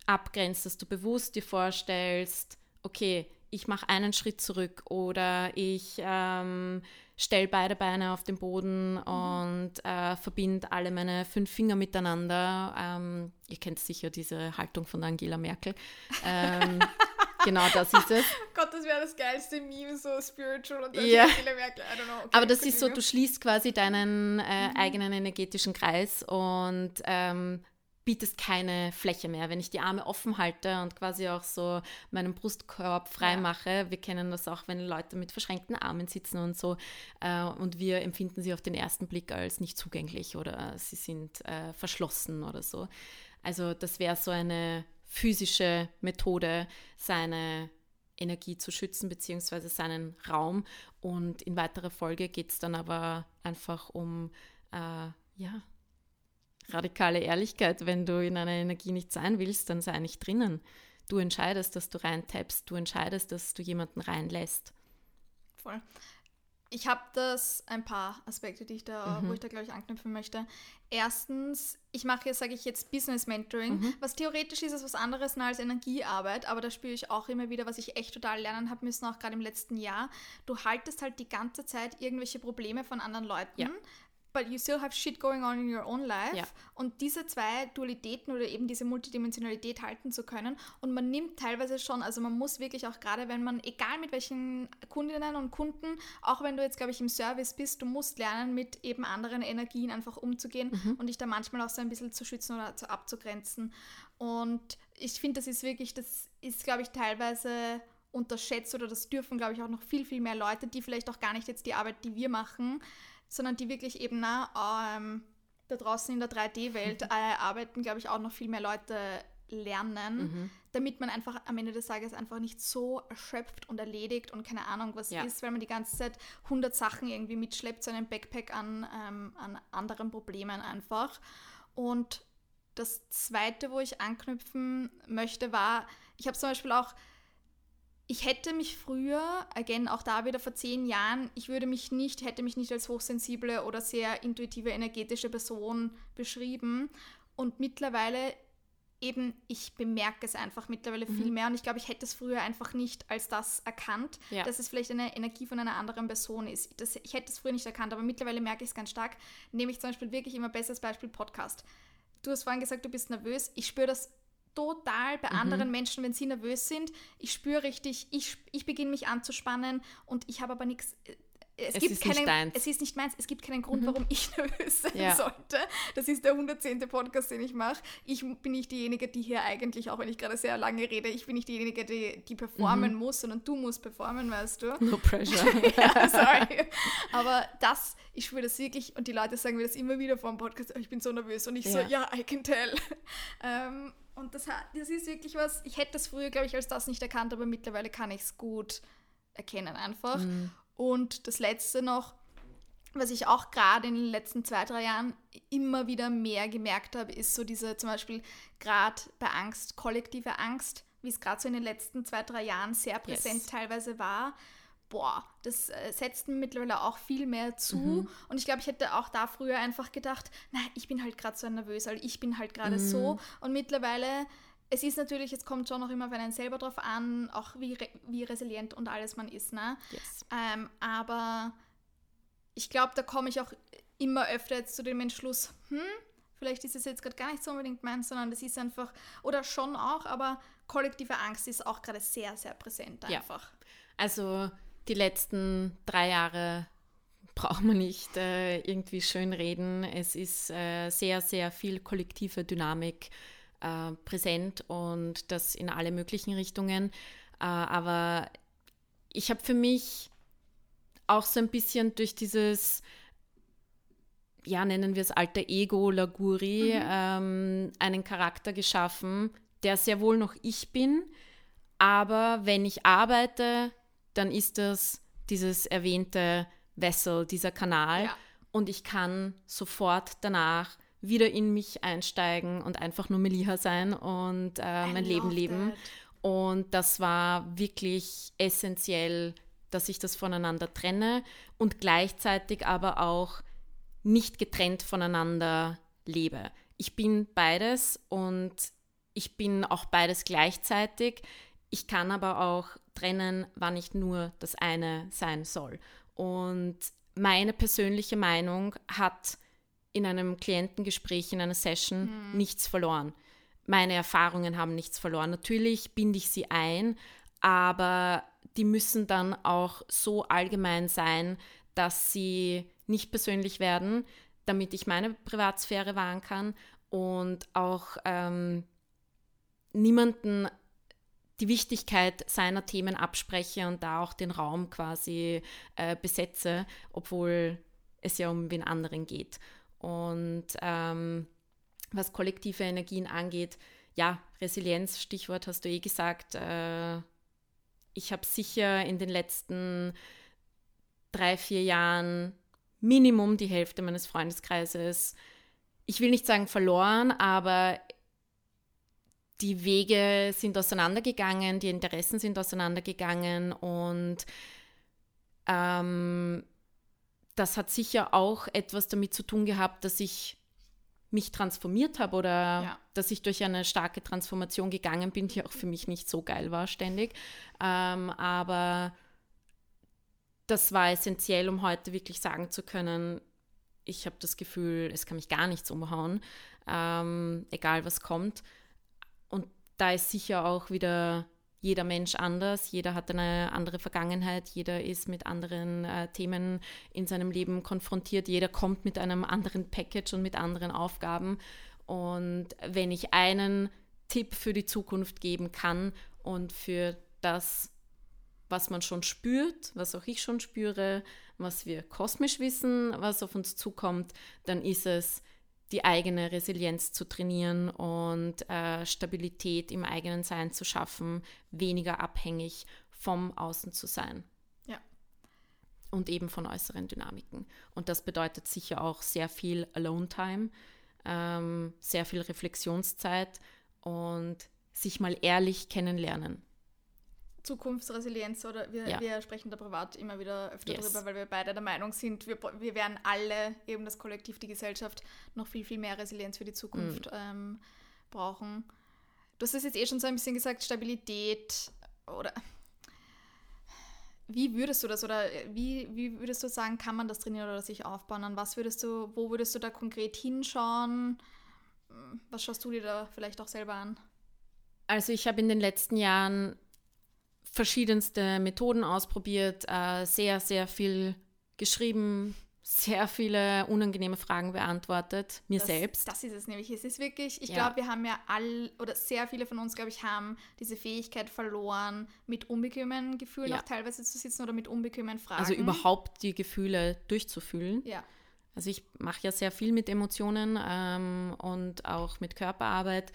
abgrenzt, dass du bewusst dir vorstellst, okay, ich mache einen Schritt zurück oder ich ähm, stelle beide Beine auf den Boden mhm. und äh, verbinde alle meine fünf Finger miteinander. Ähm, ihr kennt sicher diese Haltung von Angela Merkel. Ähm, genau, das ist es. Gott, das wäre das geilste Meme, so spiritual und dann ja. Angela Merkel. I don't know. Okay, Aber das ist so, du schließt quasi deinen äh, mhm. eigenen energetischen Kreis und ähm, bietest keine Fläche mehr. Wenn ich die Arme offen halte und quasi auch so meinen Brustkorb frei ja. mache, wir kennen das auch, wenn Leute mit verschränkten Armen sitzen und so, äh, und wir empfinden sie auf den ersten Blick als nicht zugänglich oder sie sind äh, verschlossen oder so. Also das wäre so eine physische Methode, seine Energie zu schützen, beziehungsweise seinen Raum. Und in weiterer Folge geht es dann aber einfach um, äh, ja, radikale Ehrlichkeit, wenn du in einer Energie nicht sein willst, dann sei nicht drinnen. Du entscheidest, dass du reintappst, du entscheidest, dass du jemanden reinlässt. Voll. Ich habe das ein paar Aspekte, die ich da, mhm. wo ich da glaube ich anknüpfen möchte. Erstens, ich mache jetzt, sage ich jetzt, Business Mentoring, mhm. was theoretisch ist, ist was anderes als Energiearbeit, aber da spüre ich auch immer wieder, was ich echt total lernen habe müssen, auch gerade im letzten Jahr. Du haltest halt die ganze Zeit irgendwelche Probleme von anderen Leuten, ja but you still have shit going on in your own life. Ja. Und diese zwei Dualitäten oder eben diese Multidimensionalität halten zu können. Und man nimmt teilweise schon, also man muss wirklich auch gerade, wenn man, egal mit welchen Kundinnen und Kunden, auch wenn du jetzt, glaube ich, im Service bist, du musst lernen, mit eben anderen Energien einfach umzugehen mhm. und dich da manchmal auch so ein bisschen zu schützen oder zu abzugrenzen. Und ich finde, das ist wirklich, das ist, glaube ich, teilweise unterschätzt oder das dürfen, glaube ich, auch noch viel, viel mehr Leute, die vielleicht auch gar nicht jetzt die Arbeit, die wir machen, sondern die wirklich eben nah ähm, da draußen in der 3D-Welt äh, arbeiten, glaube ich, auch noch viel mehr Leute lernen, mhm. damit man einfach am Ende des Tages einfach nicht so erschöpft und erledigt und keine Ahnung was ja. ist, weil man die ganze Zeit 100 Sachen irgendwie mitschleppt, so einen Backpack an, ähm, an anderen Problemen einfach. Und das Zweite, wo ich anknüpfen möchte, war, ich habe zum Beispiel auch ich hätte mich früher, again auch da wieder vor zehn Jahren, ich würde mich nicht, hätte mich nicht als hochsensible oder sehr intuitive, energetische Person beschrieben. Und mittlerweile eben, ich bemerke es einfach mittlerweile viel Mhm. mehr und ich glaube, ich hätte es früher einfach nicht als das erkannt, Ja. dass es vielleicht eine Energie von einer anderen Person ist. Das, ich hätte es früher nicht erkannt, aber mittlerweile merke ich es ganz stark. Nehme ich zum Beispiel wirklich immer besseres Beispiel Podcast. Du hast vorhin gesagt, du bist nervös. Ich spüre das total Mhm. bei anderen Menschen, wenn sie nervös sind. Ich spüre richtig, ich, ich beginne mich anzuspannen und ich habe aber nichts. Es, Es gibt ist nicht keinen, es ist nicht meins. Es gibt keinen Grund, warum ich nervös sein Ja. sollte. Das ist der 110. Podcast, den ich mache. Ich bin nicht diejenige, die hier eigentlich, auch wenn ich gerade sehr lange rede, ich bin nicht diejenige, die, die performen Mhm. muss, sondern du musst performen, weißt du. No pressure. ja, sorry. Aber das, ich spüre das wirklich und die Leute sagen mir das immer wieder vor dem Podcast, "Oh, ich bin so nervös und ich so, Ja. ja, I can tell. Ähm, und das, das ist wirklich was, ich hätte das früher, glaube ich, als das nicht erkannt, aber mittlerweile kann ich es gut erkennen einfach. Mhm. Und das Letzte noch, was ich auch gerade in den letzten zwei, drei Jahren immer wieder mehr gemerkt habe, ist so diese zum Beispiel gerade bei Angst, kollektive Angst, wie es gerade so in den letzten zwei, drei Jahren sehr präsent Yes. teilweise war. Boah, das äh, setzt mir mittlerweile auch viel mehr zu. Mhm. Und ich glaube, ich hätte auch da früher einfach gedacht, na, ich bin halt gerade so nervös, weil ich bin halt gerade Mhm. so. Und mittlerweile, es ist natürlich, es kommt schon noch immer auf einen selber drauf an, auch wie, re wie resilient und alles man ist, ne? Yes. Ähm, aber ich glaube, da komme ich auch immer öfter jetzt zu dem Entschluss, hm, vielleicht ist es jetzt gerade gar nicht so unbedingt meins, sondern das ist einfach, oder schon auch, aber kollektive Angst ist auch gerade sehr, sehr präsent Ja. einfach. Also die letzten drei Jahre braucht man nicht äh, irgendwie schön reden. Es ist äh, sehr, sehr viel kollektive Dynamik äh, präsent und das in alle möglichen Richtungen. Äh, aber ich habe für mich auch so ein bisschen durch dieses, ja, nennen wir es alter Ego, Laguri, ähm, einen Charakter geschaffen, der sehr wohl noch ich bin. Aber wenn ich arbeite, dann ist das dieses erwähnte Vessel, dieser Kanal. Ja. Und ich kann sofort danach wieder in mich einsteigen und einfach nur Meliha sein und äh, mein Leben leben. that. Und das war wirklich essentiell, dass ich das voneinander trenne und gleichzeitig aber auch nicht getrennt voneinander lebe. Ich bin beides und ich bin auch beides gleichzeitig. Ich kann aber auch trennen, wann ich nur das eine sein soll. Und meine persönliche Meinung hat in einem Klientengespräch, in einer Session nichts verloren. Meine Erfahrungen haben nichts verloren. Natürlich binde ich sie ein, aber die müssen dann auch so allgemein sein, dass sie nicht persönlich werden, damit ich meine Privatsphäre wahren kann und auch ähm, niemanden die Wichtigkeit seiner Themen abspreche und da auch den Raum quasi äh, besetze, obwohl es ja um wen anderen geht. Und ähm, was kollektive Energien angeht, ja, Resilienz, Stichwort hast du eh gesagt. Äh, ich habe sicher in den letzten drei, vier Jahren Minimum die Hälfte meines Freundeskreises, ich will nicht sagen verloren, aber die Wege sind auseinandergegangen, die Interessen sind auseinandergegangen und ähm, das hat sicher auch etwas damit zu tun gehabt, dass ich mich transformiert habe oder Ja. dass ich durch eine starke Transformation gegangen bin, die auch für mich nicht so geil war ständig. Ähm, aber das war essentiell, um heute wirklich sagen zu können, ich habe das Gefühl, es kann mich gar nichts umhauen, ähm, egal was kommt. Und da ist sicher auch wieder jeder Mensch anders, jeder hat eine andere Vergangenheit, jeder ist mit anderen äh, Themen in seinem Leben konfrontiert, jeder kommt mit einem anderen Package und mit anderen Aufgaben. Und wenn ich einen Tipp für die Zukunft geben kann und für das, was man schon spürt, was auch ich schon spüre, was wir kosmisch wissen, was auf uns zukommt, dann ist es, die eigene Resilienz zu trainieren und äh, Stabilität im eigenen Sein zu schaffen, weniger abhängig vom Außen zu sein. Ja. Und eben von äußeren Dynamiken. Und das bedeutet sicher auch sehr viel Alone-Time, ähm, sehr viel Reflexionszeit und sich mal ehrlich kennenlernen. Zukunftsresilienz oder wir, Ja. wir sprechen da privat immer wieder öfter Yes. drüber, weil wir beide der Meinung sind, wir, wir werden alle, eben das Kollektiv, die Gesellschaft, noch viel, viel mehr Resilienz für die Zukunft Mm. ähm, brauchen. du hast es jetzt eh schon so ein bisschen gesagt, Stabilität oder wie würdest du das oder wie, wie würdest du sagen, kann man das trainieren oder sich aufbauen? An was würdest du, wo würdest du da konkret hinschauen? Was schaust du dir da vielleicht auch selber an? Also ich habe in den letzten Jahren verschiedenste Methoden ausprobiert, äh, sehr, sehr viel geschrieben, sehr viele unangenehme Fragen beantwortet, mir das, selbst. Das ist es nämlich. Es ist wirklich, ich ja. glaube, wir haben ja all, oder sehr viele von uns, glaube ich, haben diese Fähigkeit verloren, mit unbequemen Gefühlen ja. auch teilweise zu sitzen oder mit unbequemen Fragen. Also überhaupt die Gefühle durchzufühlen. Ja. Also ich mache ja sehr viel mit Emotionen ähm, und auch mit Körperarbeit.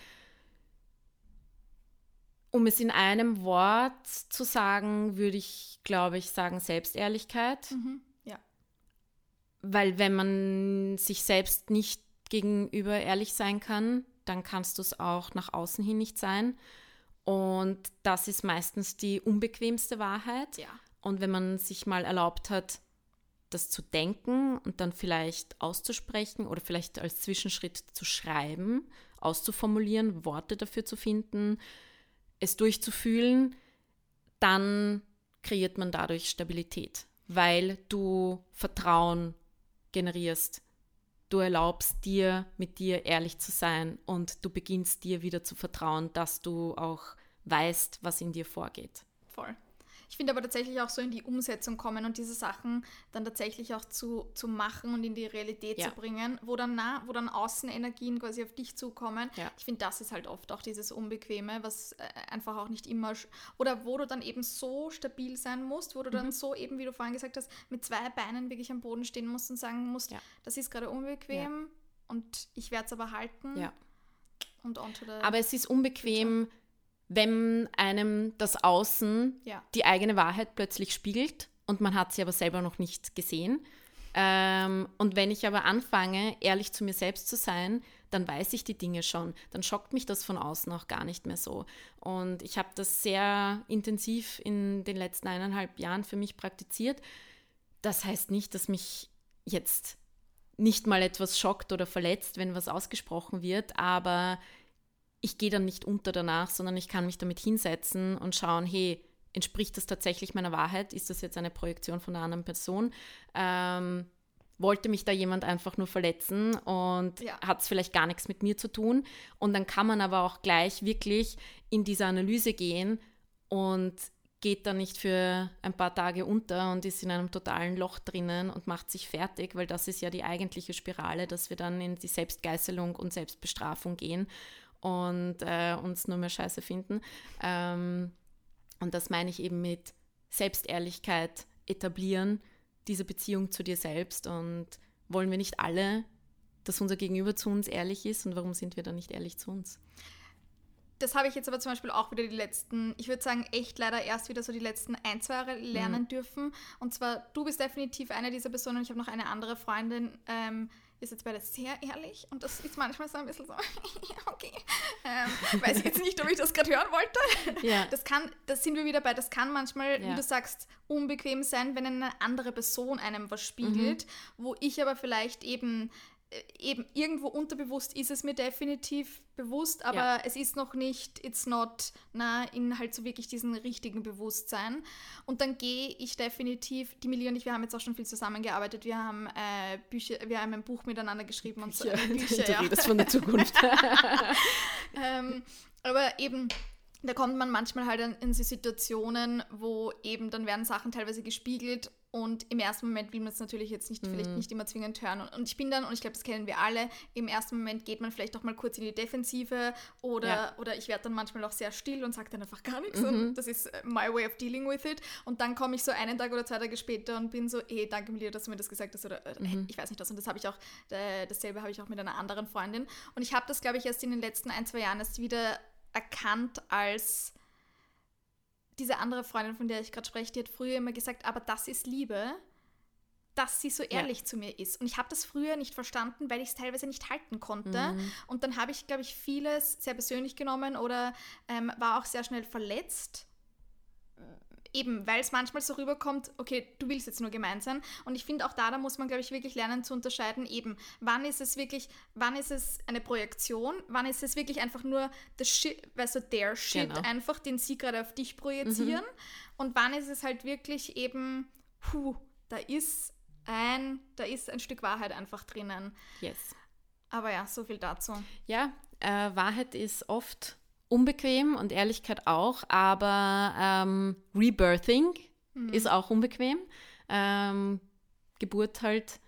Um es in einem Wort zu sagen, würde ich, glaube ich, sagen Selbstehrlichkeit. Mhm weil wenn man sich selbst nicht gegenüber ehrlich sein kann, dann kannst du es auch nach außen hin nicht sein. Und das ist meistens die unbequemste Wahrheit. Ja. Und wenn man sich mal erlaubt hat, das zu denken und dann vielleicht auszusprechen oder vielleicht als Zwischenschritt zu schreiben, auszuformulieren, Worte dafür zu finden, es durchzufühlen, dann kreiert man dadurch Stabilität, weil du Vertrauen generierst. Du erlaubst dir, mit dir ehrlich zu sein und du beginnst dir wieder zu vertrauen, dass du auch weißt, was in dir vorgeht. Voll. Ich finde aber tatsächlich auch so in die Umsetzung kommen und diese Sachen dann tatsächlich auch zu, zu machen und in die Realität ja. zu bringen, wo dann, na, wo dann Außenenergien quasi auf dich zukommen. Ja. Ich finde, das ist halt oft auch dieses Unbequeme, was äh, einfach auch nicht immer, oder wo du dann eben so stabil sein musst, wo du mhm. dann so eben, wie du vorhin gesagt hast, mit zwei Beinen wirklich am Boden stehen musst und sagen musst, ja. das ist gerade unbequem und ich werde es aber halten. Ja. Und onto the aber es ist unbequem, wenn einem das Außen ja. die eigene Wahrheit plötzlich spiegelt und man hat sie aber selber noch nicht gesehen. Ähm, und wenn ich aber anfange, ehrlich zu mir selbst zu sein, dann weiß ich die Dinge schon. Dann schockt mich das von außen auch gar nicht mehr so. Und ich habe das sehr intensiv in den letzten eineinhalb Jahren für mich praktiziert. Das heißt nicht, dass mich jetzt nicht mal etwas schockt oder verletzt, wenn was ausgesprochen wird, aber ich gehe dann nicht unter danach, sondern ich kann mich damit hinsetzen und schauen, hey, entspricht das tatsächlich meiner Wahrheit? Ist das jetzt eine Projektion von einer anderen Person? Ähm, wollte mich da jemand einfach nur verletzen und ja. hat es vielleicht gar nichts mit mir zu tun? Und dann kann man aber auch gleich wirklich in diese Analyse gehen und geht dann nicht für ein paar Tage unter und ist in einem totalen Loch drinnen und macht sich fertig, weil das ist ja die eigentliche Spirale, dass wir dann in die Selbstgeißelung und Selbstbestrafung gehen und äh, uns nur mehr scheiße finden. Ähm, und das meine ich eben mit Selbstehrlichkeit etablieren, diese Beziehung zu dir selbst. Und wollen wir nicht alle, dass unser Gegenüber zu uns ehrlich ist? Und warum sind wir dann nicht ehrlich zu uns? Das habe ich jetzt aber zum Beispiel auch wieder die letzten, ich würde sagen, echt leider erst wieder so die letzten ein, zwei Jahre lernen mhm. dürfen. Und zwar, du bist definitiv eine dieser Personen. Ich habe noch eine andere Freundin, ähm, ist jetzt beide sehr ehrlich und das ist manchmal so ein bisschen so, okay, ähm, weiß ich jetzt nicht, ob ich das gerade hören wollte. Ja. Das kann, das sind wir wieder bei, das kann manchmal, ja. wie du sagst, unbequem sein, wenn eine andere Person einem was spiegelt, mhm. wo ich aber vielleicht eben eben irgendwo unterbewusst ist es mir definitiv bewusst, aber ja. es ist noch nicht, it's not, na, in halt so wirklich diesen richtigen Bewusstsein. Und dann gehe ich definitiv, die Millie und ich, wir haben jetzt auch schon viel zusammengearbeitet, wir haben äh, Bücher, wir haben ein Buch miteinander geschrieben und so. Bücher, Bücher du ja. redest von der Zukunft. ähm, aber eben, da kommt man manchmal halt in, in Situationen, wo eben dann werden Sachen teilweise gespiegelt und im ersten Moment will man es natürlich jetzt nicht, mhm. vielleicht nicht immer zwingend hören. Und, und ich bin dann, und ich glaube, das kennen wir alle, im ersten Moment geht man vielleicht auch mal kurz in die Defensive oder, ja. oder ich werde dann manchmal auch sehr still und sage dann einfach gar nichts. Mhm. Und das ist äh, my way of dealing with it. Und dann komme ich so einen Tag oder zwei Tage später und bin so, hey, danke Melia, dass du mir das gesagt hast. Oder äh, mhm. ich weiß nicht was. Und das habe ich auch, äh, dasselbe habe ich auch mit einer anderen Freundin. Und ich habe das, glaube ich, erst in den letzten ein, zwei Jahren erst wieder erkannt als diese andere Freundin, von der ich gerade spreche, die hat früher immer gesagt, aber das ist Liebe, dass sie so ehrlich ja. zu mir ist. Und ich habe das früher nicht verstanden, weil ich es teilweise nicht halten konnte. Mhm. Und dann habe ich, glaube ich, vieles sehr persönlich genommen oder ähm, war auch sehr schnell verletzt eben, weil es manchmal so rüberkommt, okay, du willst jetzt nur gemein sein. Und ich finde auch da, da muss man, glaube ich, wirklich lernen zu unterscheiden, eben, wann ist es wirklich, wann ist es eine Projektion, wann ist es wirklich einfach nur the shit, weißt du, der Shit Genau. einfach, den sie gerade auf dich projizieren. Und wann ist es halt wirklich eben, puh, da ist ein, da ist ein Stück Wahrheit einfach drinnen. Yes. Aber ja, so viel dazu. Ja, äh, Wahrheit ist oft unbequem und Ehrlichkeit auch, aber ähm, Rebirthing ist auch unbequem. Ähm, Geburt halt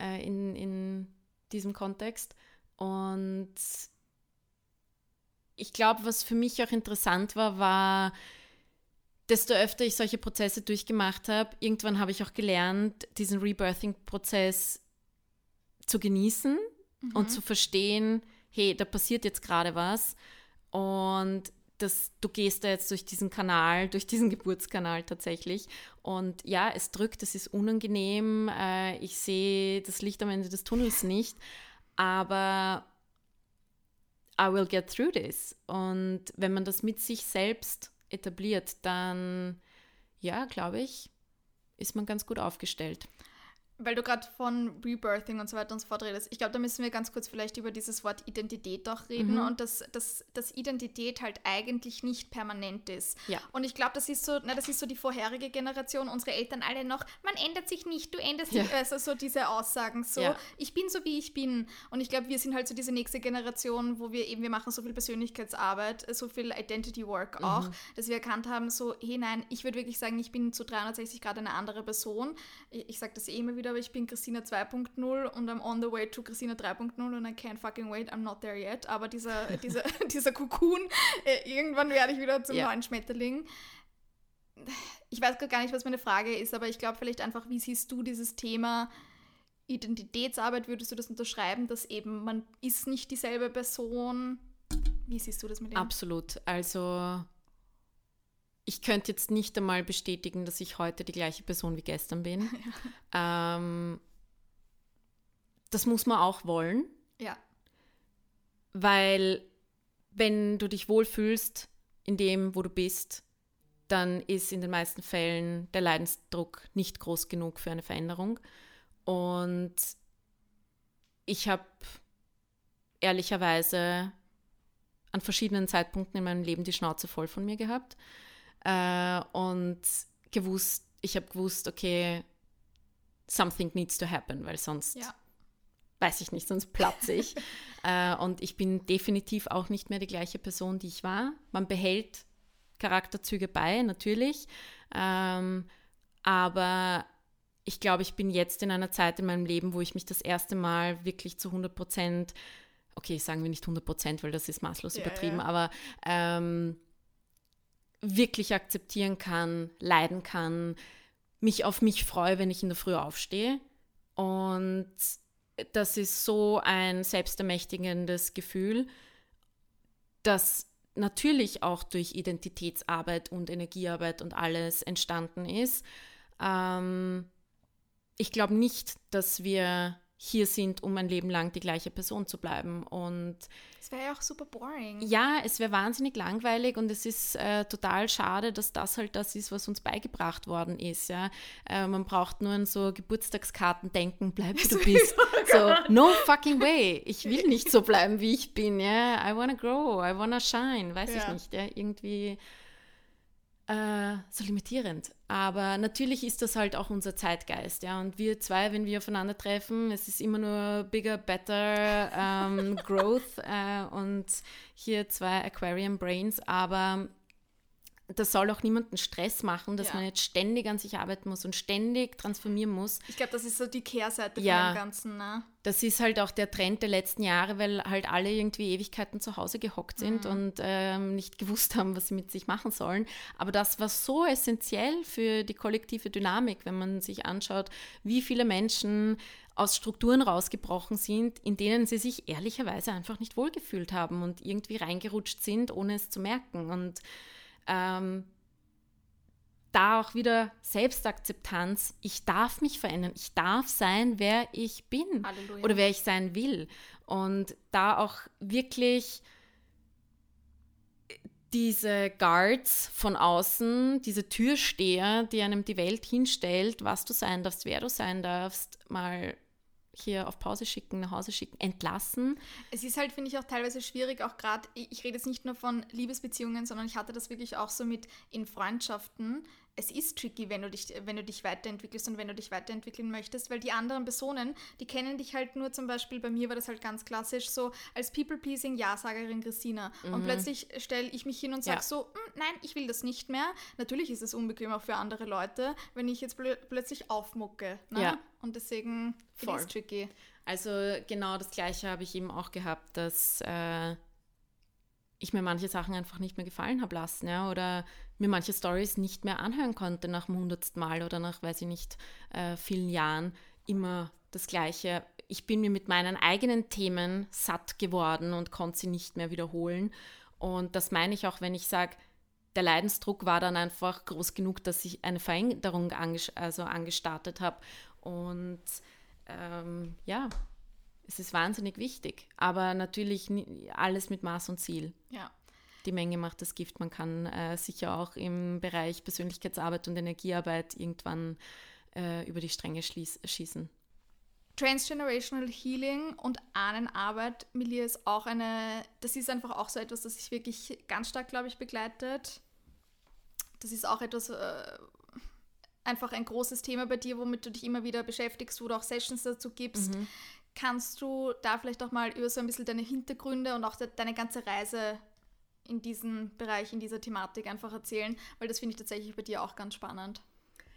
äh, in, in diesem Kontext. Und ich glaube, was für mich auch interessant war, war, desto öfter ich solche Prozesse durchgemacht habe, irgendwann habe ich auch gelernt, diesen Rebirthing-Prozess zu genießen und zu verstehen, hey, da passiert jetzt gerade was und das, du gehst da jetzt durch diesen Kanal, durch diesen Geburtskanal tatsächlich. Und ja, es drückt, es ist unangenehm, äh, ich sehe das Licht am Ende des Tunnels nicht, aber I will get through this. Und wenn man das mit sich selbst etabliert, dann, ja, glaube ich, ist man ganz gut aufgestellt. Weil du gerade von Rebirthing und so weiter und so fort redest. Ich glaube, da müssen wir ganz kurz vielleicht über dieses Wort Identität auch reden Mhm. und dass, dass, dass Identität halt eigentlich nicht permanent ist. Ja. Und ich glaube, das ist so, na, das ist so die vorherige Generation, unsere Eltern alle noch, man ändert sich nicht, du änderst Ja. dich, also so diese Aussagen, so, Ja. ich bin so, wie ich bin. Und ich glaube, wir sind halt so diese nächste Generation, wo wir eben, wir machen so viel Persönlichkeitsarbeit, so viel Identity Work Mhm. auch, dass wir erkannt haben, so, hey, nein, ich würde wirklich sagen, ich bin zu 360 Grad eine andere Person. Ich, ich sage das eh immer wieder, aber ich bin Christina 2.0 und I'm on the way to Christina 3.0 und I can't fucking wait, I'm not there yet. Aber dieser, dieser, dieser Cocoon, äh, irgendwann werde ich wieder zum Ja. neuen Schmetterling. Ich weiß gar nicht, was meine Frage ist, aber ich glaube vielleicht einfach, wie siehst du dieses Thema Identitätsarbeit? Würdest du das unterschreiben, dass eben man ist nicht dieselbe Person? Wie siehst du das mit dem? Absolut. Also ich könnte jetzt nicht einmal bestätigen, dass ich heute die gleiche Person wie gestern bin. ähm, das muss man auch wollen, Ja, weil wenn du dich wohlfühlst in dem, wo du bist, dann ist in den meisten Fällen der Leidensdruck nicht groß genug für eine Veränderung. Und ich habe ehrlicherweise an verschiedenen Zeitpunkten in meinem Leben die Schnauze voll von mir gehabt äh, und gewusst, ich habe gewusst, okay, something needs to happen, weil sonst ja. weiß ich nicht, sonst platze ich. äh, und ich bin definitiv auch nicht mehr die gleiche Person, die ich war. Man behält Charakterzüge bei, natürlich. Ähm, aber ich glaube, ich bin jetzt in einer Zeit in meinem Leben, wo ich mich das erste Mal wirklich zu 100 Prozent, okay, sagen wir nicht 100 Prozent, weil das ist maßlos Ja, übertrieben, ja. aber ähm, wirklich akzeptieren kann, leiden kann, mich auf mich freue, wenn ich in der Früh aufstehe. Und das ist so ein selbstermächtigendes Gefühl, das natürlich auch durch Identitätsarbeit und Energiearbeit und alles entstanden ist. Ähm, ich glaube nicht, dass wir hier sind, um ein Leben lang die gleiche Person zu bleiben. Und Das wäre ja auch super boring. ja, es wäre wahnsinnig langweilig und es ist äh, total schade, dass das halt das ist, was uns beigebracht worden ist. Ja? Äh, man braucht nur an so Geburtstagskarten denken, bleib wie du bist. So, no fucking way. Ich will nicht so bleiben, wie ich bin. Ja? I wanna grow, I wanna shine. Weiß ich Ja. nicht. Ja? Irgendwie äh, so limitierend. Aber natürlich ist das halt auch unser Zeitgeist, ja. Und wir zwei, wenn wir aufeinandertreffen, es ist immer nur bigger, better, ähm, growth äh, und hier zwei Aquarium Brains, aber das soll auch niemanden Stress machen, dass Ja. man jetzt ständig an sich arbeiten muss und ständig transformieren muss. Ich glaube, das ist so die Kehrseite Ja. von dem Ganzen. Ne? Das ist halt auch der Trend der letzten Jahre, weil halt alle irgendwie Ewigkeiten zu Hause gehockt sind und ähm, nicht gewusst haben, was sie mit sich machen sollen. Aber das war so essentiell für die kollektive Dynamik, wenn man sich anschaut, wie viele Menschen aus Strukturen rausgebrochen sind, in denen sie sich ehrlicherweise einfach nicht wohlgefühlt haben und irgendwie reingerutscht sind, ohne es zu merken. Und ähm, da auch wieder Selbstakzeptanz. Ich darf mich verändern. Ich darf sein, wer ich bin Halleluja. oder wer ich sein will. Und da auch wirklich diese Guards von außen, diese Türsteher, die einem die Welt hinstellt, was du sein darfst, wer du sein darfst, mal hier auf Pause schicken, nach Hause schicken, entlassen. Es ist halt, finde ich, auch teilweise schwierig, auch gerade, ich, ich rede jetzt nicht nur von Liebesbeziehungen, sondern ich hatte das wirklich auch so mit in Freundschaften, es ist tricky, wenn du dich, wenn du dich weiterentwickelst und wenn du dich weiterentwickeln möchtest, weil die anderen Personen, die kennen dich halt nur zum Beispiel, bei mir war das halt ganz klassisch so als People-Pleasing Ja-Sagerin Christina. Mhm. Und plötzlich stelle ich mich hin und sage ja. so, hm, nein, ich will das nicht mehr. Natürlich ist es unbequem auch für andere Leute, wenn ich jetzt pl plötzlich aufmucke. Ne? Ja. Und deswegen ist es tricky. Also genau das Gleiche habe ich eben auch gehabt, dass äh, ich mir manche Sachen einfach nicht mehr gefallen habe lassen, ja, oder mir manche Stories nicht mehr anhören konnte nach dem hundertsten Mal oder nach, weiß ich nicht, äh, vielen Jahren immer das Gleiche. Ich bin mir mit meinen eigenen Themen satt geworden und konnte sie nicht mehr wiederholen. Und das meine ich auch, wenn ich sage, der Leidensdruck war dann einfach groß genug, dass ich eine Veränderung anges also angestartet habe. Und ähm, ja, es ist wahnsinnig wichtig, aber natürlich alles mit Maß und Ziel. Ja. Die Menge macht das Gift. Man kann äh, sicher auch im Bereich Persönlichkeitsarbeit und Energiearbeit irgendwann äh, über die Stränge schießen. Transgenerational Healing und Ahnenarbeit, Milia, ist auch eine, das ist einfach auch so etwas, das sich wirklich ganz stark, glaube ich, begleitet. Das ist auch etwas, äh, einfach ein großes Thema bei dir, womit du dich immer wieder beschäftigst, wo du auch Sessions dazu gibst. Mhm. Kannst du da vielleicht auch mal über so ein bisschen deine Hintergründe und auch de deine ganze Reise in diesem Bereich, in dieser Thematik einfach erzählen? Weil das finde ich tatsächlich bei dir auch ganz spannend.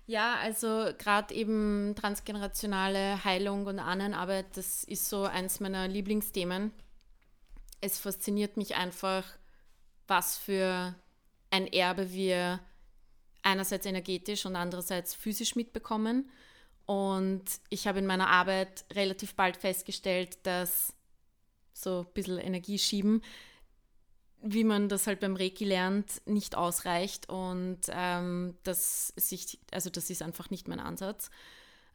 Ja, also gerade eben transgenerationale Heilung und Ahnenarbeit, das ist so eins meiner Lieblingsthemen. Es fasziniert mich einfach, was für ein Erbe wir einerseits energetisch und andererseits physisch mitbekommen. Und ich habe in meiner Arbeit relativ bald festgestellt, dass so ein bisschen Energie schieben, wie man das halt beim Reiki lernt, nicht ausreicht. Und ähm, das, sich, also das ist einfach nicht mein Ansatz.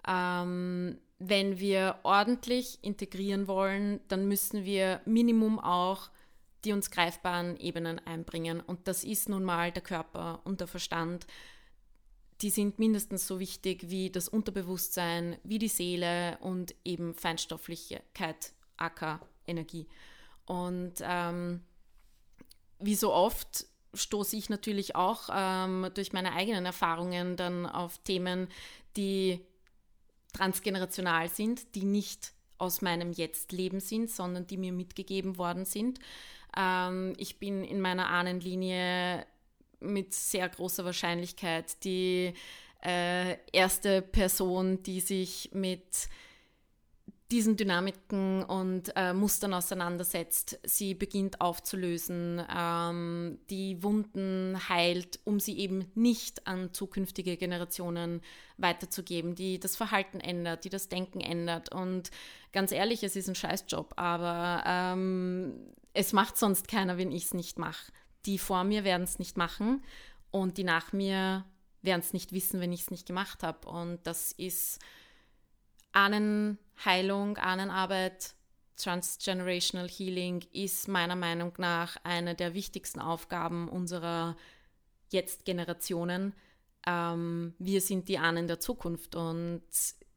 Ähm, wenn wir ordentlich integrieren wollen, dann müssen wir Minimum auch die uns greifbaren Ebenen einbringen. Und das ist nun mal der Körper und der Verstand die sind mindestens so wichtig wie das Unterbewusstsein, wie die Seele und eben Feinstofflichkeit, aka Energie. Und ähm, wie so oft stoße ich natürlich auch ähm, durch meine eigenen Erfahrungen dann auf Themen, die transgenerational sind, die nicht aus meinem Jetzt-Leben sind, sondern die mir mitgegeben worden sind. Ähm, ich bin in meiner Ahnenlinie mit sehr großer Wahrscheinlichkeit die äh, erste Person, die sich mit diesen Dynamiken und äh, Mustern auseinandersetzt, sie beginnt aufzulösen, ähm, die Wunden heilt, um sie eben nicht an zukünftige Generationen weiterzugeben, die das Verhalten ändert, die das Denken ändert. Und ganz ehrlich, es ist ein Scheißjob, aber ähm, es macht sonst keiner, wenn ich es nicht mache die vor mir werden es nicht machen und die nach mir werden es nicht wissen, wenn ich es nicht gemacht habe. Und das ist Ahnenheilung, Ahnenarbeit, Transgenerational Healing ist meiner Meinung nach eine der wichtigsten Aufgaben unserer Jetzt-Generationen. Ähm, wir sind die Ahnen der Zukunft und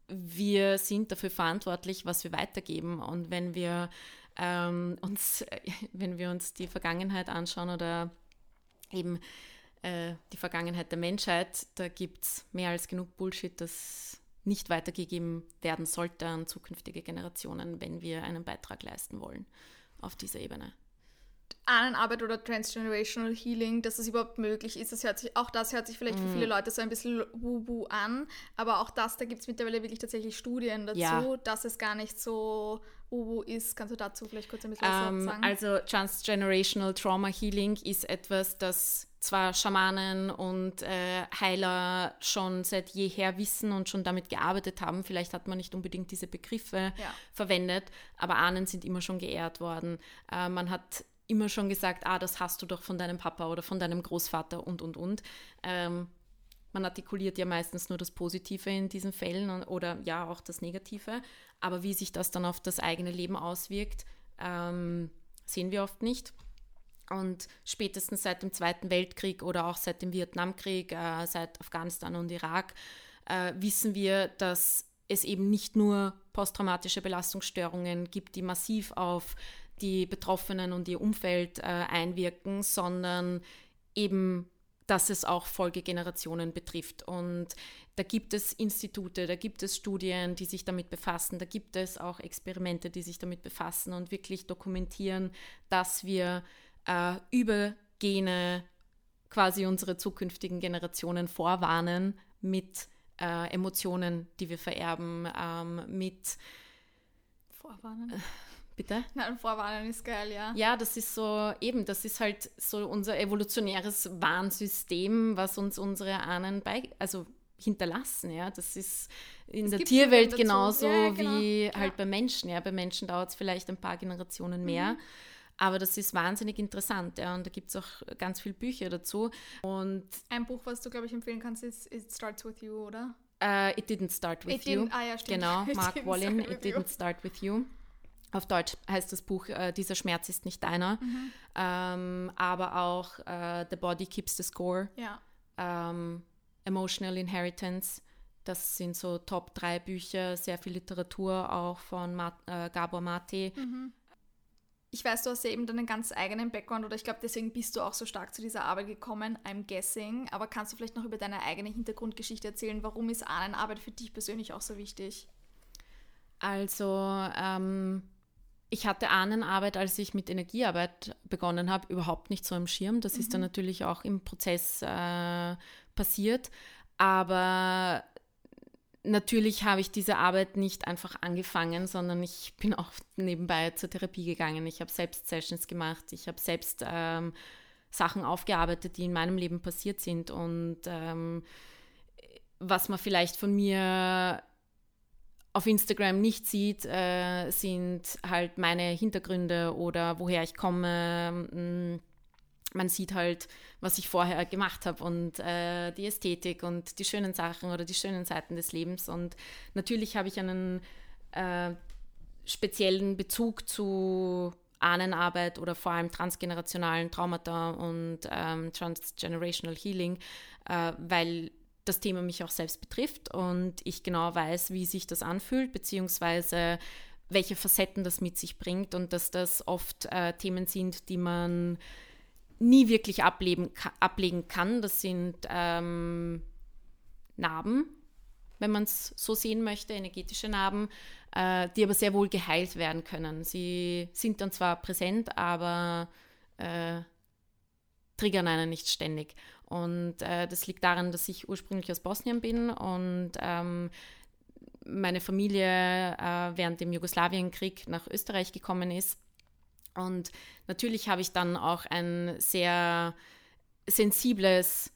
wir sind dafür verantwortlich, was wir weitergeben. Und wenn wir ähm, uns, wenn wir uns die Vergangenheit anschauen oder eben äh, die Vergangenheit der Menschheit, da gibt es mehr als genug Bullshit, das nicht weitergegeben werden sollte an zukünftige Generationen, wenn wir einen Beitrag leisten wollen auf dieser Ebene. Ahnenarbeit oder Transgenerational Healing, dass das überhaupt möglich ist. Das hört sich, auch das hört sich vielleicht für viele mm. Leute so ein bisschen wubu an, aber auch das, da gibt es mittlerweile wirklich tatsächlich Studien dazu, ja. dass es gar nicht so wubu ist. Kannst du dazu vielleicht kurz ein bisschen was ähm, sagen? Also Transgenerational Trauma Healing ist etwas, das zwar Schamanen und äh, Heiler schon seit jeher wissen und schon damit gearbeitet haben. Vielleicht hat man nicht unbedingt diese Begriffe ja. verwendet, aber Ahnen sind immer schon geehrt worden. Äh, man hat immer schon gesagt, ah, das hast du doch von deinem Papa oder von deinem Großvater und, und, und. Ähm, man artikuliert ja meistens nur das Positive in diesen Fällen und, oder ja auch das Negative. Aber wie sich das dann auf das eigene Leben auswirkt, ähm, sehen wir oft nicht. Und spätestens seit dem Zweiten Weltkrieg oder auch seit dem Vietnamkrieg, äh, seit Afghanistan und Irak, äh, wissen wir, dass es eben nicht nur posttraumatische Belastungsstörungen gibt, die massiv auf die Betroffenen und ihr Umfeld äh, einwirken, sondern eben, dass es auch Folgegenerationen betrifft. Und da gibt es Institute, da gibt es Studien, die sich damit befassen, da gibt es auch Experimente, die sich damit befassen und wirklich dokumentieren, dass wir äh, über Gene quasi unsere zukünftigen Generationen vorwarnen mit äh, Emotionen, die wir vererben, ähm, mit Vorwarnen. Äh, bitte? Nein, Vorwarnen ist geil, ja. Ja, das ist so, eben, das ist halt so unser evolutionäres Warnsystem, was uns unsere Ahnen bei, also hinterlassen, ja. Das ist in das der Tierwelt genauso ja, genau. wie halt ja. bei Menschen, ja. Bei Menschen dauert es vielleicht ein paar Generationen mehr. Mhm. Aber das ist wahnsinnig interessant, ja, und da gibt es auch ganz viele Bücher dazu. Und Ein Buch, was du, glaube ich, empfehlen kannst, ist It Starts With You, oder? Uh, it Didn't Start With it You. Ah, ja. Genau, Mark Wallin, It Didn't you. Start With You. Auf Deutsch heißt das Buch äh, Dieser Schmerz ist nicht deiner. Mhm. Ähm, aber auch äh, The Body Keeps the Score. Ja. Ähm, Emotional Inheritance. Das sind so Top 3 Bücher, sehr viel Literatur auch von Ma äh, Gabor Mate. Mhm ich weiß, du hast ja eben deinen ganz eigenen Background oder ich glaube, deswegen bist du auch so stark zu dieser Arbeit gekommen, I'm guessing. Aber kannst du vielleicht noch über deine eigene Hintergrundgeschichte erzählen? Warum ist Ahnenarbeit für dich persönlich auch so wichtig? Also, ähm, ich hatte Ahnenarbeit, als ich mit Energiearbeit begonnen habe, überhaupt nicht so im Schirm. Das mhm. ist dann mhm. natürlich auch im Prozess äh, passiert. Aber natürlich habe ich diese Arbeit nicht einfach angefangen, sondern ich bin auch nebenbei zur Therapie gegangen. Ich habe selbst Sessions gemacht, ich habe selbst ähm, Sachen aufgearbeitet, die in meinem Leben passiert sind. Und ähm, was man vielleicht von mir auf Instagram nicht sieht, äh, sind halt meine Hintergründe oder woher ich komme. Mh, man sieht halt, was ich vorher gemacht habe und äh, die Ästhetik und die schönen Sachen oder die schönen Seiten des Lebens. Und natürlich habe ich einen äh, speziellen Bezug zu Ahnenarbeit oder vor allem transgenerationalen Traumata und ähm, Transgenerational Healing, äh, weil das Thema mich auch selbst betrifft und ich genau weiß, wie sich das anfühlt, beziehungsweise welche Facetten das mit sich bringt und dass das oft äh, Themen sind, die man nie wirklich ableben, ablegen kann. Das sind ähm, Narben, wenn man es so sehen möchte, energetische Narben, äh, die aber sehr wohl geheilt werden können. Sie sind dann zwar präsent, aber äh, triggern einen nicht ständig. Und äh, das liegt daran, dass ich ursprünglich aus Bosnien bin und ähm, meine Familie äh, während dem Jugoslawienkrieg nach Österreich gekommen ist und natürlich habe ich dann auch ein sehr sensibles,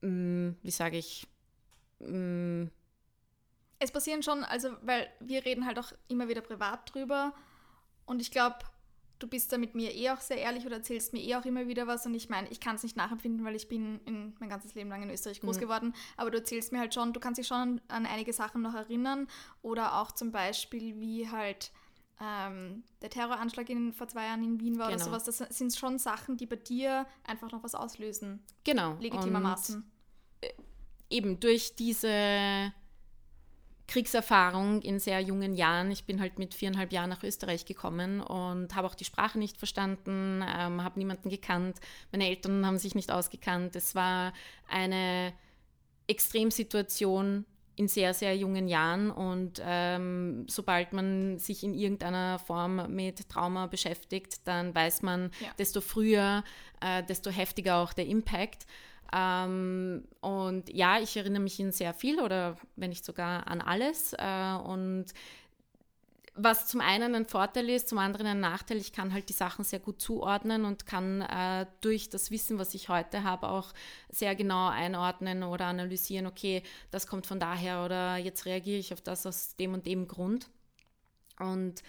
mm, wie sage ich, mm, es passieren schon, also weil wir reden halt auch immer wieder privat drüber. Und ich glaube, du bist da mit mir eh auch sehr ehrlich oder erzählst mir eh auch immer wieder was. Und ich meine, ich kann es nicht nachempfinden, weil ich bin in, mein ganzes Leben lang in Österreich groß mhm. geworden, aber du erzählst mir halt schon, du kannst dich schon an, an einige Sachen noch erinnern. Oder auch zum Beispiel, wie halt ähm, der Terroranschlag in, vor zwei Jahren in Wien war genau. oder sowas, das sind schon Sachen, die bei dir einfach noch was auslösen. Genau. Legitimermaßen. Und äh, eben durch diese Kriegserfahrung in sehr jungen Jahren. Ich bin halt mit viereinhalb Jahren nach Österreich gekommen und habe auch die Sprache nicht verstanden, ähm, habe niemanden gekannt. Meine Eltern haben sich nicht ausgekannt. Es war eine Extremsituation, in sehr, sehr jungen Jahren und ähm, sobald man sich in irgendeiner Form mit Trauma beschäftigt, dann weiß man, ja. desto früher, äh, desto heftiger auch der Impact. Ähm, und ja, ich erinnere mich in sehr viel oder wenn nicht sogar an alles. Äh, und was zum einen ein Vorteil ist, zum anderen ein Nachteil. Ich kann halt die Sachen sehr gut zuordnen und kann äh, durch das Wissen, was ich heute habe, auch sehr genau einordnen oder analysieren, okay, das kommt von daher oder jetzt reagiere ich auf das aus dem und dem Grund. Und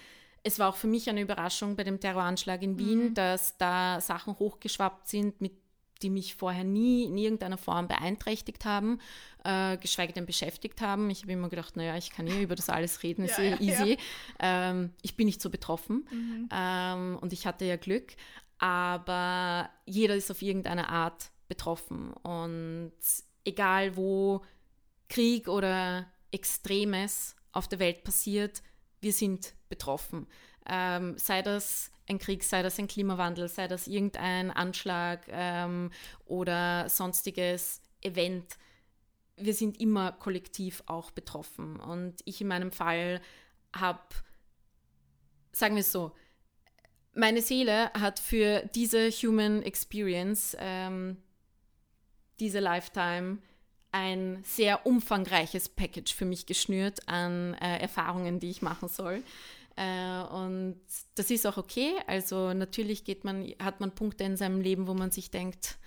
es war auch für mich eine Überraschung bei dem Terroranschlag in Wien, mhm. dass da Sachen hochgeschwappt sind, mit die mich vorher nie in irgendeiner Form beeinträchtigt haben, äh, geschweige denn beschäftigt haben. Ich habe immer gedacht, naja, ich kann eh über das alles reden, ist ja, eh easy. Ja. Ähm, ich bin nicht so betroffen mhm. ähm, und ich hatte ja Glück. aber jeder ist auf irgendeine Art betroffen. Und egal wo Krieg oder Extremes auf der Welt passiert, wir sind betroffen. Ähm, sei das ein Krieg, sei das ein Klimawandel, sei das irgendein Anschlag ähm, oder sonstiges Event. Wir sind immer kollektiv auch betroffen. Und ich in meinem Fall habe, sagen wir es so, meine Seele hat für diese Human Experience, ähm, diese Lifetime, ein sehr umfangreiches Package für mich geschnürt an äh, Erfahrungen, die ich machen soll. Äh, und das ist auch okay. Also natürlich geht man, hat man Punkte in seinem Leben, wo man sich denkt,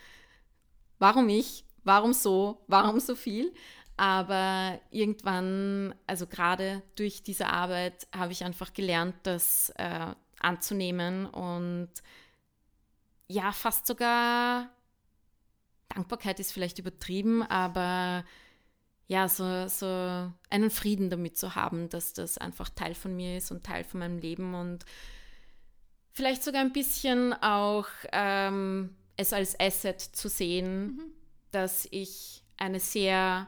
warum ich? Warum so? Warum so viel? Aber irgendwann, also gerade durch diese Arbeit, habe ich einfach gelernt, das äh, anzunehmen und ja, fast sogar Dankbarkeit ist vielleicht übertrieben, aber ja, so, so einen Frieden damit zu haben, dass das einfach Teil von mir ist und Teil von meinem Leben und vielleicht sogar ein bisschen auch ähm, es als Asset zu sehen, mhm. dass ich eine sehr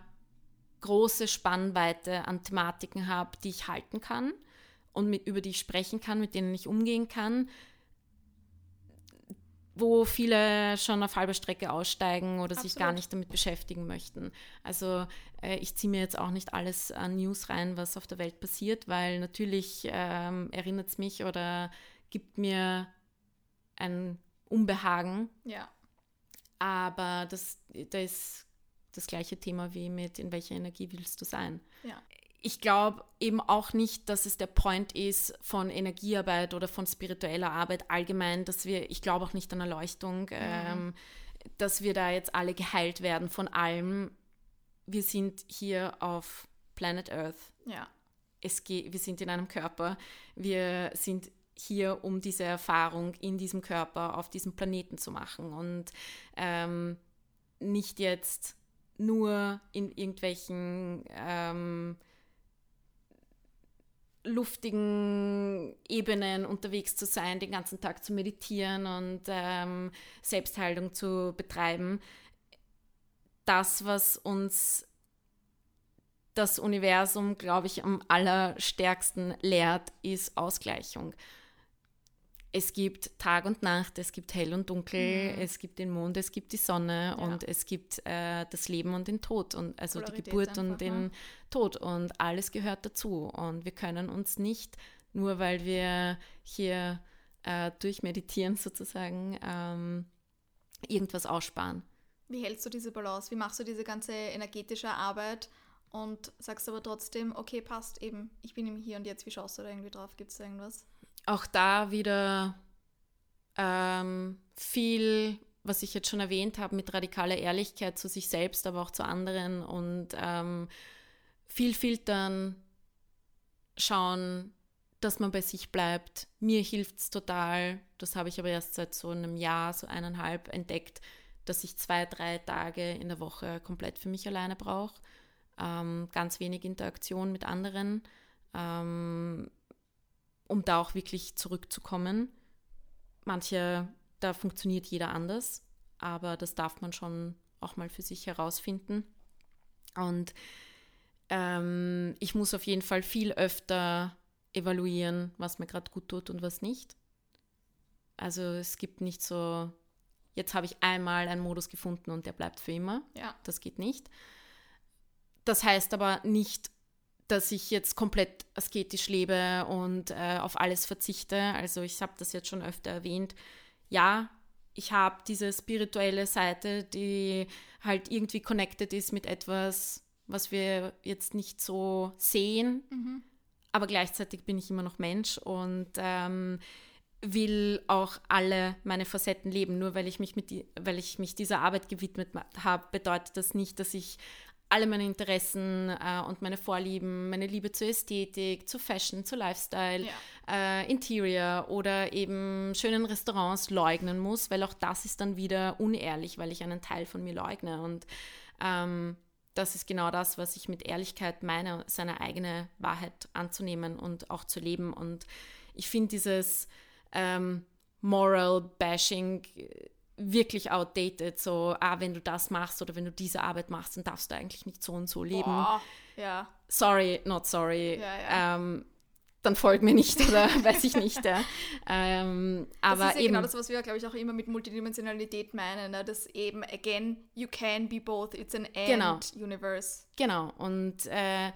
große Spannweite an Thematiken habe, die ich halten kann und mit, über die ich sprechen kann, mit denen ich umgehen kann, wo viele schon auf halber Strecke aussteigen oder Absolut. sich gar nicht damit beschäftigen möchten. Also äh, ich ziehe mir jetzt auch nicht alles an News rein, was auf der Welt passiert, weil natürlich ähm, erinnert es mich oder gibt mir ein Unbehagen. Ja. Aber das, das ist das gleiche Thema wie mit, in welcher Energie willst du sein? Ja ich glaube eben auch nicht, dass es der Point ist von Energiearbeit oder von spiritueller Arbeit allgemein, dass wir, ich glaube auch nicht an Erleuchtung, mhm. ähm, dass wir da jetzt alle geheilt werden von allem. Wir sind hier auf Planet Earth. Ja. Es geht, wir sind in einem Körper. Wir sind hier, um diese Erfahrung in diesem Körper auf diesem Planeten zu machen und ähm, nicht jetzt nur in irgendwelchen ähm, luftigen Ebenen unterwegs zu sein, den ganzen Tag zu meditieren und ähm, Selbstheilung zu betreiben. Das, was uns das Universum, glaube ich, am allerstärksten lehrt, ist Ausgleichung es gibt Tag und Nacht, es gibt hell und dunkel, mhm. es gibt den Mond, es gibt die Sonne ja. und es gibt äh, das Leben und den Tod und also Polarität die Geburt und den ne? Tod und alles gehört dazu und wir können uns nicht nur weil wir hier äh, durchmeditieren sozusagen ähm, irgendwas aussparen. Wie hältst du diese Balance? Wie machst du diese ganze energetische Arbeit und sagst aber trotzdem, okay, passt eben, ich bin im Hier und Jetzt. Wie schaust du da irgendwie drauf? Gibt es da irgendwas? Auch da wieder ähm, viel, was ich jetzt schon erwähnt habe, mit radikaler Ehrlichkeit zu sich selbst, aber auch zu anderen und ähm, viel filtern, schauen, dass man bei sich bleibt. Mir hilft es total, das habe ich aber erst seit so einem Jahr, so eineinhalb entdeckt, dass ich zwei, drei Tage in der Woche komplett für mich alleine brauche. Ähm, ganz wenig Interaktion mit anderen. Ähm, um da auch wirklich zurückzukommen. Manche, da funktioniert jeder anders, aber das darf man schon auch mal für sich herausfinden. Und ähm, ich muss auf jeden Fall viel öfter evaluieren, was mir gerade gut tut und was nicht. Also es gibt nicht so, jetzt habe ich einmal einen Modus gefunden und der bleibt für immer. Ja. Das geht nicht. Das heißt aber nicht, dass ich jetzt komplett asketisch lebe und äh, auf alles verzichte. Also ich habe das jetzt schon öfter erwähnt. Ja, ich habe diese spirituelle Seite, die halt irgendwie connected ist mit etwas, was wir jetzt nicht so sehen. Mhm. Aber gleichzeitig bin ich immer noch Mensch und ähm, will auch alle meine Facetten leben. Nur weil ich mich, mit die, weil ich mich dieser Arbeit gewidmet habe, bedeutet das nicht, dass ich alle meine Interessen äh, und meine Vorlieben, meine Liebe zur Ästhetik, zu Fashion, zu Lifestyle, ja. äh, Interior oder eben schönen Restaurants leugnen muss, weil auch das ist dann wieder unehrlich, weil ich einen Teil von mir leugne. Und ähm, das ist genau das, was ich mit Ehrlichkeit meine, seine eigene Wahrheit anzunehmen und auch zu leben. Und ich finde dieses ähm, Moral-Bashing äh, wirklich outdated. So, ah, wenn du das machst oder wenn du diese Arbeit machst, dann darfst du eigentlich nicht so und so leben. Boah, ja. Sorry, not sorry. Ja, ja. Ähm, dann folg mir nicht oder weiß ich nicht. Ja. Ähm, aber das ist ja eben, genau das, was wir, glaube ich, auch immer mit Multidimensionalität meinen, ne? dass eben, again, you can be both, it's an and Genau. universe. genau. Und äh,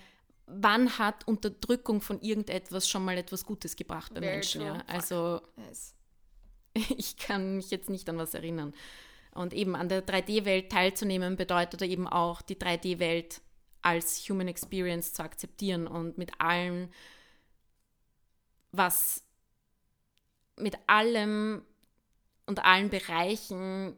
wann hat Unterdrückung von irgendetwas schon mal etwas Gutes gebracht bei Very Menschen? Ja? Also Yes. ich kann mich jetzt nicht an was erinnern. Und eben an der 3D-Welt teilzunehmen bedeutet eben auch, die 3D-Welt als Human Experience zu akzeptieren und mit allem, was mit allem und allen Bereichen,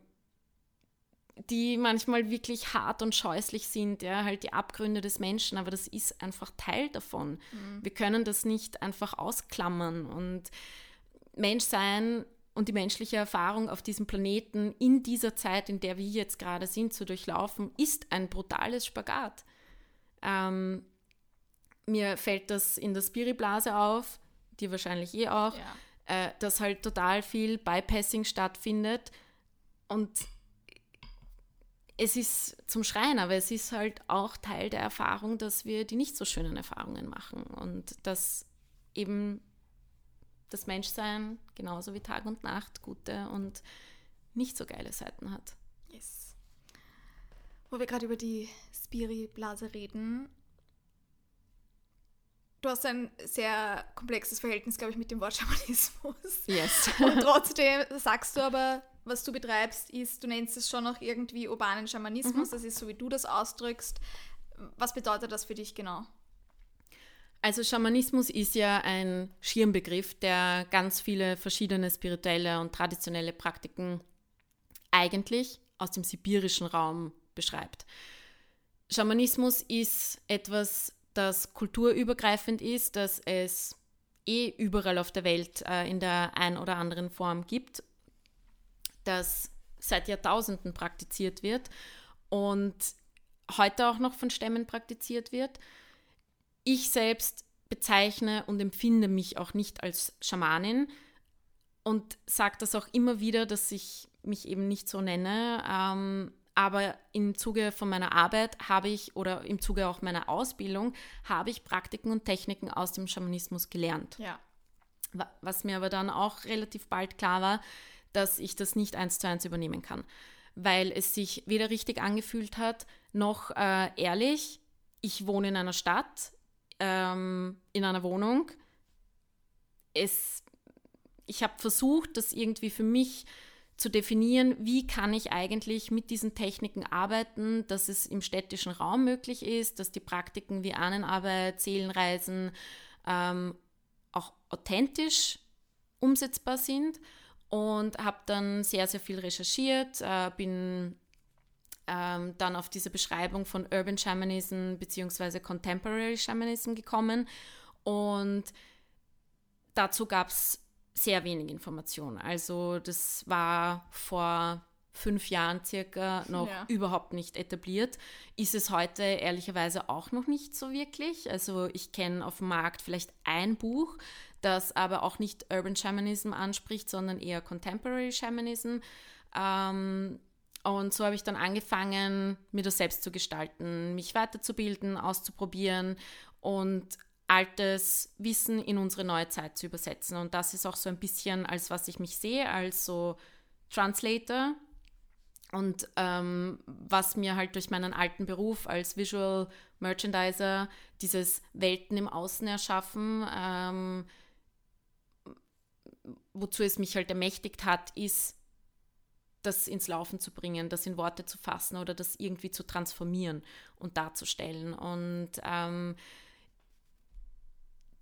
die manchmal wirklich hart und scheußlich sind, ja, halt die Abgründe des Menschen, aber das ist einfach Teil davon. Wir können das nicht einfach ausklammern und Menschsein und die menschliche Erfahrung auf diesem Planeten in dieser Zeit, in der wir jetzt gerade sind, zu durchlaufen, ist ein brutales Spagat. Ähm, mir fällt das in der Spiriblase auf, die wahrscheinlich eh auch, Ja. äh, dass halt total viel Bypassing stattfindet und es ist zum Schreien, aber es ist halt auch Teil der Erfahrung, dass wir die nicht so schönen Erfahrungen machen und dass eben das Menschsein genauso wie Tag und Nacht gute und nicht so geile Seiten hat. Yes. Wo wir gerade über die Spiri-Blase reden. Du hast ein sehr komplexes Verhältnis, glaube ich, mit dem Wort Schamanismus. Yes. Und trotzdem sagst du aber, was du betreibst, ist, du nennst es schon noch irgendwie urbanen Schamanismus. Das ist so, wie du das ausdrückst. Was bedeutet das für dich genau? Also Schamanismus ist ja ein Schirmbegriff, der ganz viele verschiedene spirituelle und traditionelle Praktiken eigentlich aus dem sibirischen Raum beschreibt. Schamanismus ist etwas, das kulturübergreifend ist, das es eh überall auf der Welt äh, in der ein oder anderen Form gibt, das seit Jahrtausenden praktiziert wird und heute auch noch von Stämmen praktiziert wird. Ich selbst bezeichne und empfinde mich auch nicht als Schamanin und sage das auch immer wieder, dass ich mich eben nicht so nenne. Ähm, aber im Zuge von meiner Arbeit habe ich oder im Zuge auch meiner Ausbildung habe ich Praktiken und Techniken aus dem Schamanismus gelernt. Ja. Wa- Was mir aber dann auch relativ bald klar war, dass ich das nicht eins zu eins übernehmen kann, weil es sich weder richtig angefühlt hat, noch äh, ehrlich. Ich wohne in einer Stadt, ähm, in einer Wohnung. Es, ich habe versucht, das irgendwie für mich zu definieren, wie kann ich eigentlich mit diesen Techniken arbeiten, dass es im städtischen Raum möglich ist, dass die Praktiken wie Ahnenarbeit, Seelenreisen ähm, auch authentisch umsetzbar sind und habe dann sehr, sehr viel recherchiert, äh, bin ähm, dann auf diese Beschreibung von Urban Shamanism bzw. Contemporary Shamanism gekommen und dazu gab es sehr wenig Informationen. Also das war vor fünf Jahren circa noch Ja. überhaupt nicht etabliert. Ist es heute ehrlicherweise auch noch nicht so wirklich. Also ich kenne auf dem Markt vielleicht ein Buch, das aber auch nicht Urban Shamanism anspricht, sondern eher Contemporary Shamanism. Ähm, und so habe ich dann angefangen, mir das selbst zu gestalten, mich weiterzubilden, auszuprobieren und altes Wissen in unsere neue Zeit zu übersetzen. Und das ist auch so ein bisschen, als was ich mich sehe, als so Translator. Und ähm, was mir halt durch meinen alten Beruf als Visual Merchandiser dieses Welten im Außen erschaffen, ähm, wozu es mich halt ermächtigt hat, ist, das ins Laufen zu bringen, das in Worte zu fassen oder das irgendwie zu transformieren und darzustellen. Und ähm,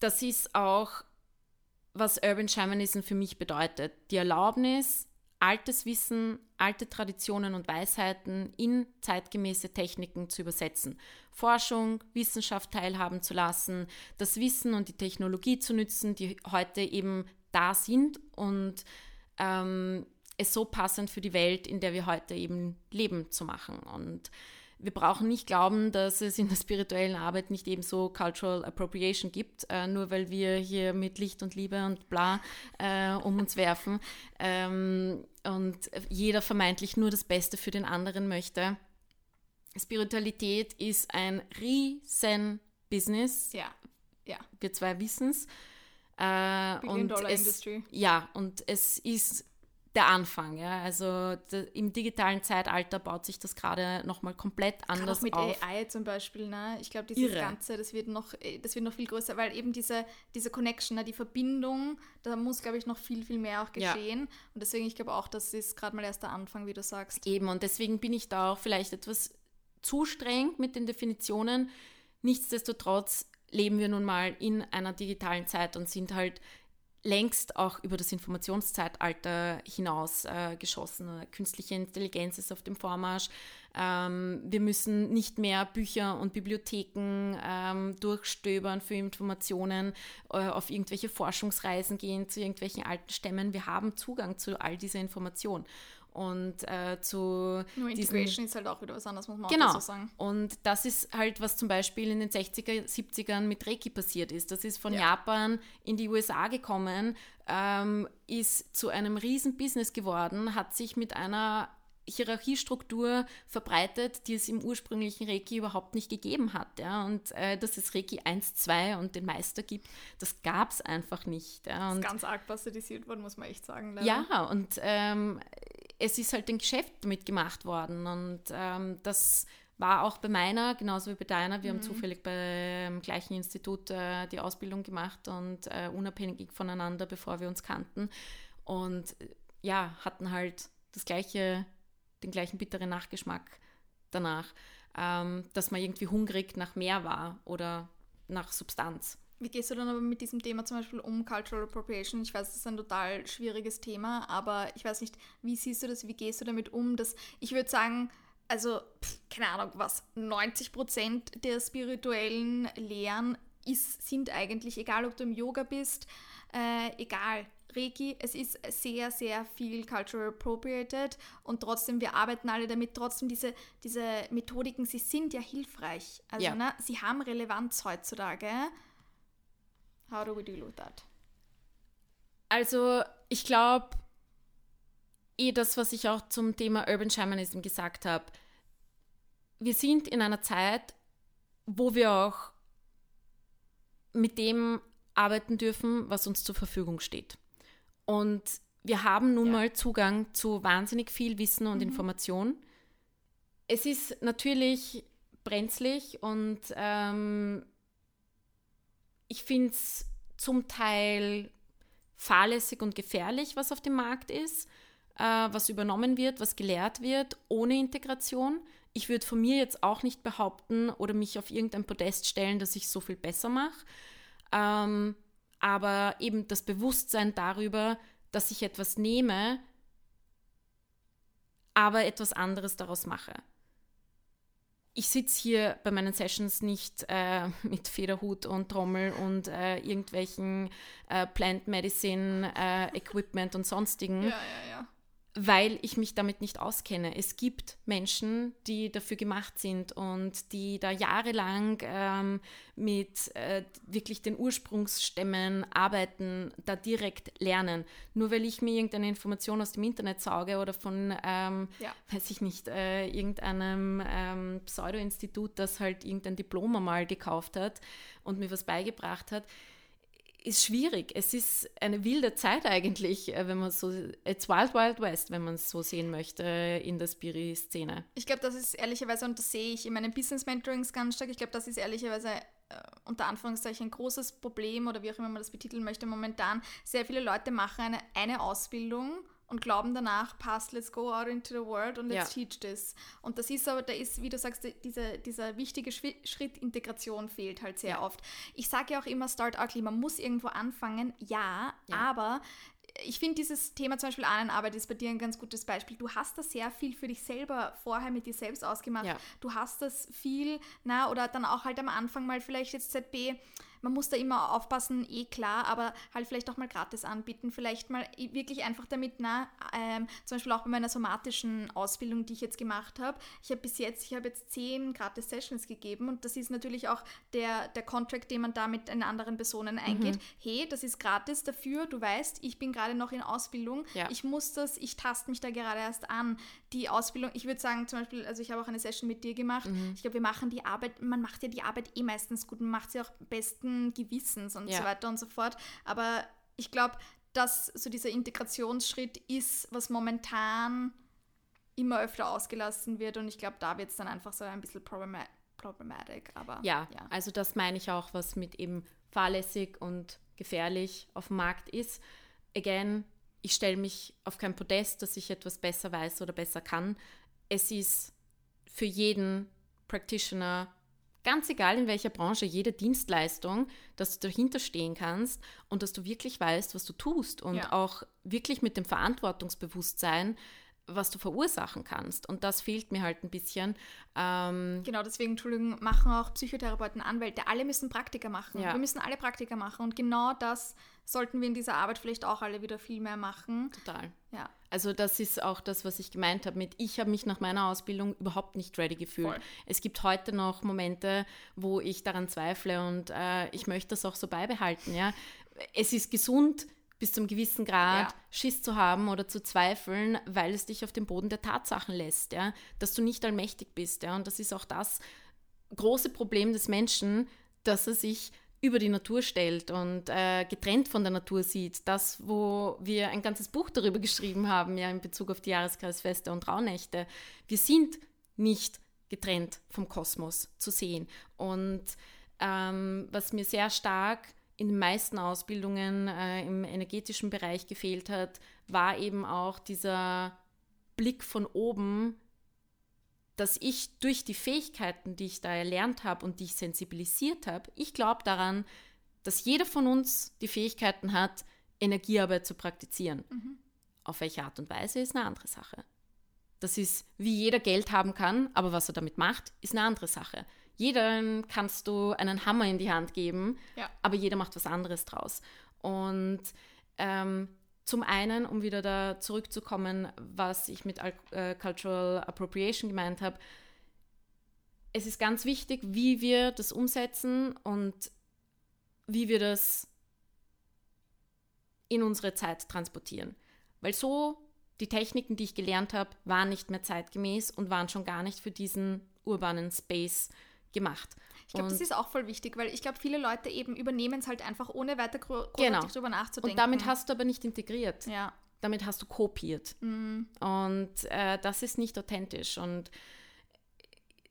das ist auch, was Urban Shamanism für mich bedeutet. Die Erlaubnis, altes Wissen, alte Traditionen und Weisheiten in zeitgemäße Techniken zu übersetzen. Forschung, Wissenschaft teilhaben zu lassen, das Wissen und die Technologie zu nützen, die heute eben da sind und ähm, es so passend für die Welt, in der wir heute eben leben, zu machen. Und wir brauchen nicht glauben, dass es in der spirituellen Arbeit nicht ebenso Cultural Appropriation gibt, äh, nur weil wir hier mit Licht und Liebe und bla äh, um uns werfen ähm, und jeder vermeintlich nur das Beste für den anderen möchte. Spiritualität ist ein riesen Business. Ja, ja. Wir zwei wissen es. Äh, Dollar Industry. Ja, und es ist der Anfang. Ja? Also im digitalen Zeitalter baut sich das gerade nochmal komplett anders auch mit auf. AI zum Beispiel, ne? Ich glaube, dieses Irre. Ganze, das wird noch, äh, das wird noch viel größer, weil eben diese, diese Connection, ne, die Verbindung, da muss, glaube ich, noch viel, viel mehr auch Ja. geschehen. Und deswegen, ich glaube auch, das ist gerade mal erst der Anfang, wie du sagst. Eben, und deswegen bin ich da auch vielleicht etwas zu streng mit den Definitionen. Nichtsdestotrotz leben wir nun mal in einer digitalen Zeit und sind halt längst auch über das Informationszeitalter hinaus äh, geschossen. Künstliche Intelligenz ist auf dem Vormarsch. Ähm, wir müssen nicht mehr Bücher und Bibliotheken ähm, durchstöbern für Informationen, äh, auf irgendwelche Forschungsreisen gehen zu irgendwelchen alten Stämmen. Wir haben Zugang zu all dieser Information. Und äh, zu Nur Integration ist halt auch wieder was anderes, muss man Genau. auch dazu sagen. Und das ist halt, was zum Beispiel in den 60er, 70ern mit Reiki passiert ist. Das ist von Ja. Japan in die USA gekommen, ähm, ist zu einem riesen Business geworden, hat sich mit einer Hierarchiestruktur verbreitet, die es im ursprünglichen Reiki überhaupt nicht gegeben hat. Ja? Und äh, dass es Reiki 1, 2 und den Meister gibt, das gab es einfach nicht. Ja? Das Und ist ganz arg bastardisiert worden, muss man echt sagen. leider. ja, und ähm, es ist halt ein Geschäft damit gemacht worden. Und ähm, das war auch bei meiner, genauso wie bei deiner. Wir haben zufällig beim gleichen Institut äh, die Ausbildung gemacht und äh, unabhängig voneinander, bevor wir uns kannten. Und äh, ja, hatten halt das gleiche, den gleichen bitteren Nachgeschmack danach, ähm, dass man irgendwie hungrig nach mehr war oder nach Substanz. Wie gehst du dann aber mit diesem Thema zum Beispiel um Cultural Appropriation? Ich weiß, das ist ein total schwieriges Thema, aber ich weiß nicht, wie siehst du das, wie gehst du damit um? Dass, ich würde sagen, also, pff, keine Ahnung, was, 90 Prozent der spirituellen Lehren ist, sind eigentlich, egal ob du im Yoga bist, äh, egal. Reiki, es ist sehr, sehr viel cultural appropriated und trotzdem, wir arbeiten alle damit, trotzdem diese, diese Methodiken, sie sind ja hilfreich. Also, Ja. ne, sie haben Relevanz heutzutage. How do we deal with that? Also, ich glaube, eh das, was ich auch zum Thema Urban Shamanism gesagt habe. Wir sind in einer Zeit, wo wir auch mit dem arbeiten dürfen, was uns zur Verfügung steht. Und wir haben nun Ja. mal Zugang zu wahnsinnig viel Wissen und Information. Es ist natürlich brenzlig und ähm, ich finde es zum Teil fahrlässig und gefährlich, was auf dem Markt ist, äh, was übernommen wird, was gelehrt wird, ohne Integration. Ich würde von mir jetzt auch nicht behaupten oder mich auf irgendein Podest stellen, dass ich so viel besser mache. Ähm, aber eben das Bewusstsein darüber, dass ich etwas nehme, aber etwas anderes daraus mache. Ich sitze hier bei meinen Sessions nicht äh, mit Federhut und Trommel und äh, irgendwelchen äh, Plant Medicine äh, Equipment und sonstigen, Ja, ja, ja. Weil ich mich damit nicht auskenne. Es gibt Menschen, die dafür gemacht sind und die da jahrelang ähm, mit äh, wirklich den Ursprungsstämmen arbeiten, da direkt lernen. Nur weil ich mir irgendeine Information aus dem Internet sauge oder von, ähm, Ja. weiß ich nicht, äh, irgendeinem ähm, Pseudo-Institut, das halt irgendein Diplom einmal gekauft hat und mir was beigebracht hat, ist schwierig. Es ist eine wilde Zeit eigentlich, äh, wenn man so, it's wild, wild west, wenn man es so sehen möchte in der Spiri-Szene. Ich glaube, das ist ehrlicherweise, und das sehe ich in meinen Business Mentorings ganz stark, ich glaube, das ist ehrlicherweise äh, unter Anführungszeichen ein großes Problem oder wie auch immer man das betiteln möchte momentan. Sehr viele Leute machen eine, eine Ausbildung und glauben danach, passt, let's go out into the world und let's Ja. teach this. Und das ist aber, da ist, wie du sagst, die- diese, dieser wichtige Schritt Integration fehlt halt sehr Ja. oft. Ich sage ja auch immer, start ugly, man muss irgendwo anfangen, ja, Ja. aber ich finde dieses Thema zum Beispiel Ahnenarbeit ist bei dir ein ganz gutes Beispiel. Du hast da sehr viel für dich selber vorher mit dir selbst ausgemacht. Ja. Du hast das viel, na, oder dann auch halt am Anfang mal vielleicht jetzt ZB man muss da immer aufpassen, eh klar, aber halt vielleicht auch mal gratis anbieten, vielleicht mal wirklich einfach damit, na, ähm, zum Beispiel auch bei meiner somatischen Ausbildung, die ich jetzt gemacht habe, ich habe bis jetzt, ich habe jetzt zehn gratis Sessions gegeben und das ist natürlich auch der, der Contract, den man da mit den anderen Personen eingeht. Mhm. Hey, das ist gratis dafür, du weißt, ich bin gerade noch in Ausbildung, ja. ich muss das, ich taste mich da gerade erst an. Die Ausbildung, ich würde sagen zum Beispiel, also ich habe auch eine Session mit dir gemacht, mhm. ich glaube, wir machen die Arbeit, man macht ja die Arbeit eh meistens gut, man macht sie auch besten Gewissens und ja. so weiter und so fort, aber ich glaube, dass so dieser Integrationsschritt ist, was momentan immer öfter ausgelassen wird und ich glaube, da wird es dann einfach so ein bisschen problematisch. Problematic, aber ja, ja, also das meine ich auch, was mit eben fahrlässig und gefährlich auf dem Markt ist. Again, ich stelle mich auf kein Podest, dass ich etwas besser weiß oder besser kann. Es ist für jeden Practitioner ganz egal in welcher Branche, jede Dienstleistung, dass du dahinter stehen kannst und dass du wirklich weißt, was du tust und ja. auch wirklich mit dem Verantwortungsbewusstsein, was du verursachen kannst. Und das fehlt mir halt ein bisschen. Ähm genau, deswegen, Entschuldigung, machen auch Psychotherapeuten, Anwälte, alle müssen Praktika machen. Ja. Wir müssen alle Praktika machen. Und genau das sollten wir in dieser Arbeit vielleicht auch alle wieder viel mehr machen. Total. Ja. Also das ist auch das, was ich gemeint habe mit, ich habe mich nach meiner Ausbildung überhaupt nicht ready gefühlt. Voll. Es gibt heute noch Momente, wo ich daran zweifle und äh, ich möchte das auch so beibehalten. Ja? Es ist gesund, bis zum gewissen Grad ja. Schiss zu haben oder zu zweifeln, weil es dich auf den Boden der Tatsachen lässt, ja? dass du nicht allmächtig bist. Ja? Und das ist auch das große Problem des Menschen, dass er sich über die Natur stellt und äh, getrennt von der Natur sieht. Das, wo wir ein ganzes Buch darüber geschrieben haben, ja, in Bezug auf die Jahreskreisfeste und Rauhnächte. Wir sind nicht getrennt vom Kosmos zu sehen. Und ähm, was mir sehr stark in den meisten Ausbildungen äh, im energetischen Bereich gefehlt hat, war eben auch dieser Blick von oben dass ich durch die Fähigkeiten, die ich da erlernt habe und die ich sensibilisiert habe, ich glaube daran, dass jeder von uns die Fähigkeiten hat, Energiearbeit zu praktizieren. Mhm. Auf welche Art und Weise ist eine andere Sache. Das ist, wie jeder Geld haben kann, aber was er damit macht, ist eine andere Sache. Jedem kannst du einen Hammer in die Hand geben, ja. aber jeder macht was anderes draus. Und ähm, zum einen, um wieder da zurückzukommen, was ich mit äh, Cultural Appropriation gemeint habe, es ist ganz wichtig, wie wir das umsetzen und wie wir das in unsere Zeit transportieren. Weil so die Techniken, die ich gelernt habe, waren nicht mehr zeitgemäß und waren schon gar nicht für diesen urbanen Space gemacht. Ich glaube, das ist auch voll wichtig, weil ich glaube, viele Leute eben übernehmen es halt einfach, ohne weiter großartig genau. drüber nachzudenken. Und damit hast du aber nicht integriert. Ja. Damit hast du kopiert. Mhm. Und äh, das ist nicht authentisch. Und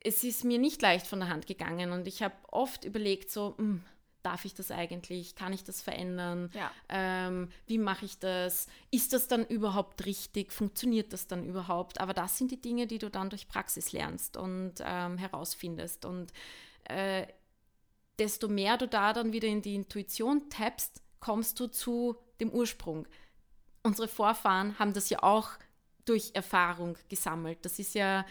es ist mir nicht leicht von der Hand gegangen. Und ich habe oft überlegt, so, mh, hm, darf ich das eigentlich? Kann ich das verändern? Ja. Ähm, wie mache ich das? Ist das dann überhaupt richtig? Funktioniert das dann überhaupt? Aber das sind die Dinge, die du dann durch Praxis lernst und ähm, herausfindest. Und äh, desto mehr du da dann wieder in die Intuition tappst, kommst du zu dem Ursprung. Unsere Vorfahren haben das ja auch durch Erfahrung gesammelt. Das ist ja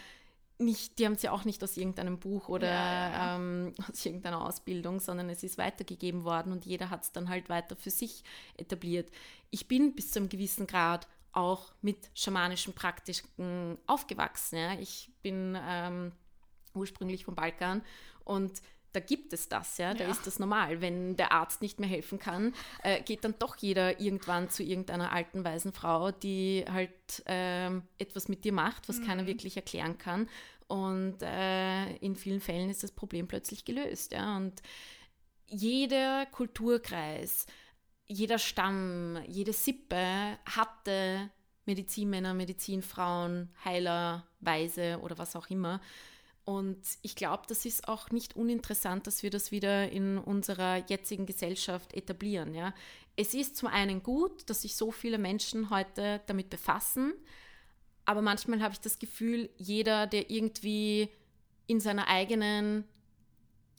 nicht, die haben es ja auch nicht aus irgendeinem Buch oder ja, ja. Ähm, aus irgendeiner Ausbildung, sondern es ist weitergegeben worden und jeder hat es dann halt weiter für sich etabliert. Ich bin bis zu einem gewissen Grad auch mit schamanischen Praktiken aufgewachsen. Ja. Ich bin ähm, ursprünglich vom Balkan und da gibt es das, ja, da ja. ist das normal. Wenn der Arzt nicht mehr helfen kann, äh, geht dann doch jeder irgendwann zu irgendeiner alten, weisen Frau, die halt ähm, etwas mit dir macht, was mhm. keiner wirklich erklären kann. Und äh, in vielen Fällen ist das Problem plötzlich gelöst. Ja? Und jeder Kulturkreis, jeder Stamm, jede Sippe hatte Medizinmänner, Medizinfrauen, Heiler, Weise oder was auch immer. Und ich glaube, das ist auch nicht uninteressant, dass wir das wieder in unserer jetzigen Gesellschaft etablieren. Ja? Es ist zum einen gut, dass sich so viele Menschen heute damit befassen, aber manchmal habe ich das Gefühl, jeder, der irgendwie in seiner eigenen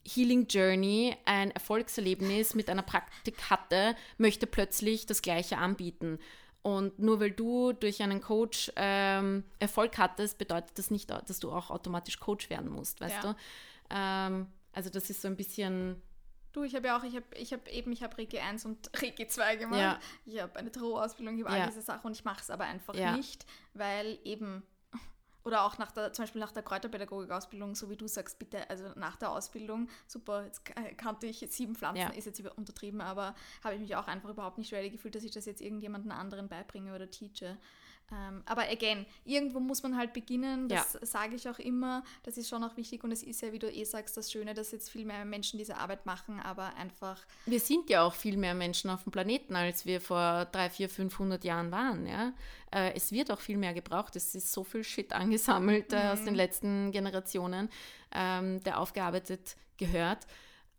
Healing Journey ein Erfolgserlebnis mit einer Praktik hatte, möchte plötzlich das Gleiche anbieten. Und nur weil du durch einen Coach ähm, Erfolg hattest, bedeutet das nicht, dass du auch automatisch Coach werden musst, weißt ja. du? Ähm, also das ist so ein bisschen Du, ich habe ja auch, ich habe ich hab eben, ich habe Reiki 1 und Reiki 2 gemacht. Ja. Ich habe eine Drohausbildung, ich habe Ja. all diese Sachen und ich mache es aber einfach Ja. nicht, weil eben, oder auch nach der, zum Beispiel nach der Kräuterpädagogik-Ausbildung, so wie du sagst, bitte, also nach der Ausbildung, super, jetzt ka- kannte ich sieben Pflanzen, ist jetzt über- untertrieben, aber habe ich mich auch einfach überhaupt nicht ready gefühlt, dass ich das jetzt irgendjemandem anderen beibringe oder teache. Ähm, aber again, irgendwo muss man halt beginnen, das sage ich auch immer, das ist schon auch wichtig und es ist ja, wie du eh sagst, das Schöne, dass jetzt viel mehr Menschen diese Arbeit machen, aber einfach Wir sind ja auch viel mehr Menschen auf dem Planeten, als wir vor 300, 400, 500 Jahren waren. Ja? Äh, es wird auch viel mehr gebraucht. Es ist so viel Shit angesammelt äh, aus den letzten Generationen, ähm, der aufgearbeitet gehört.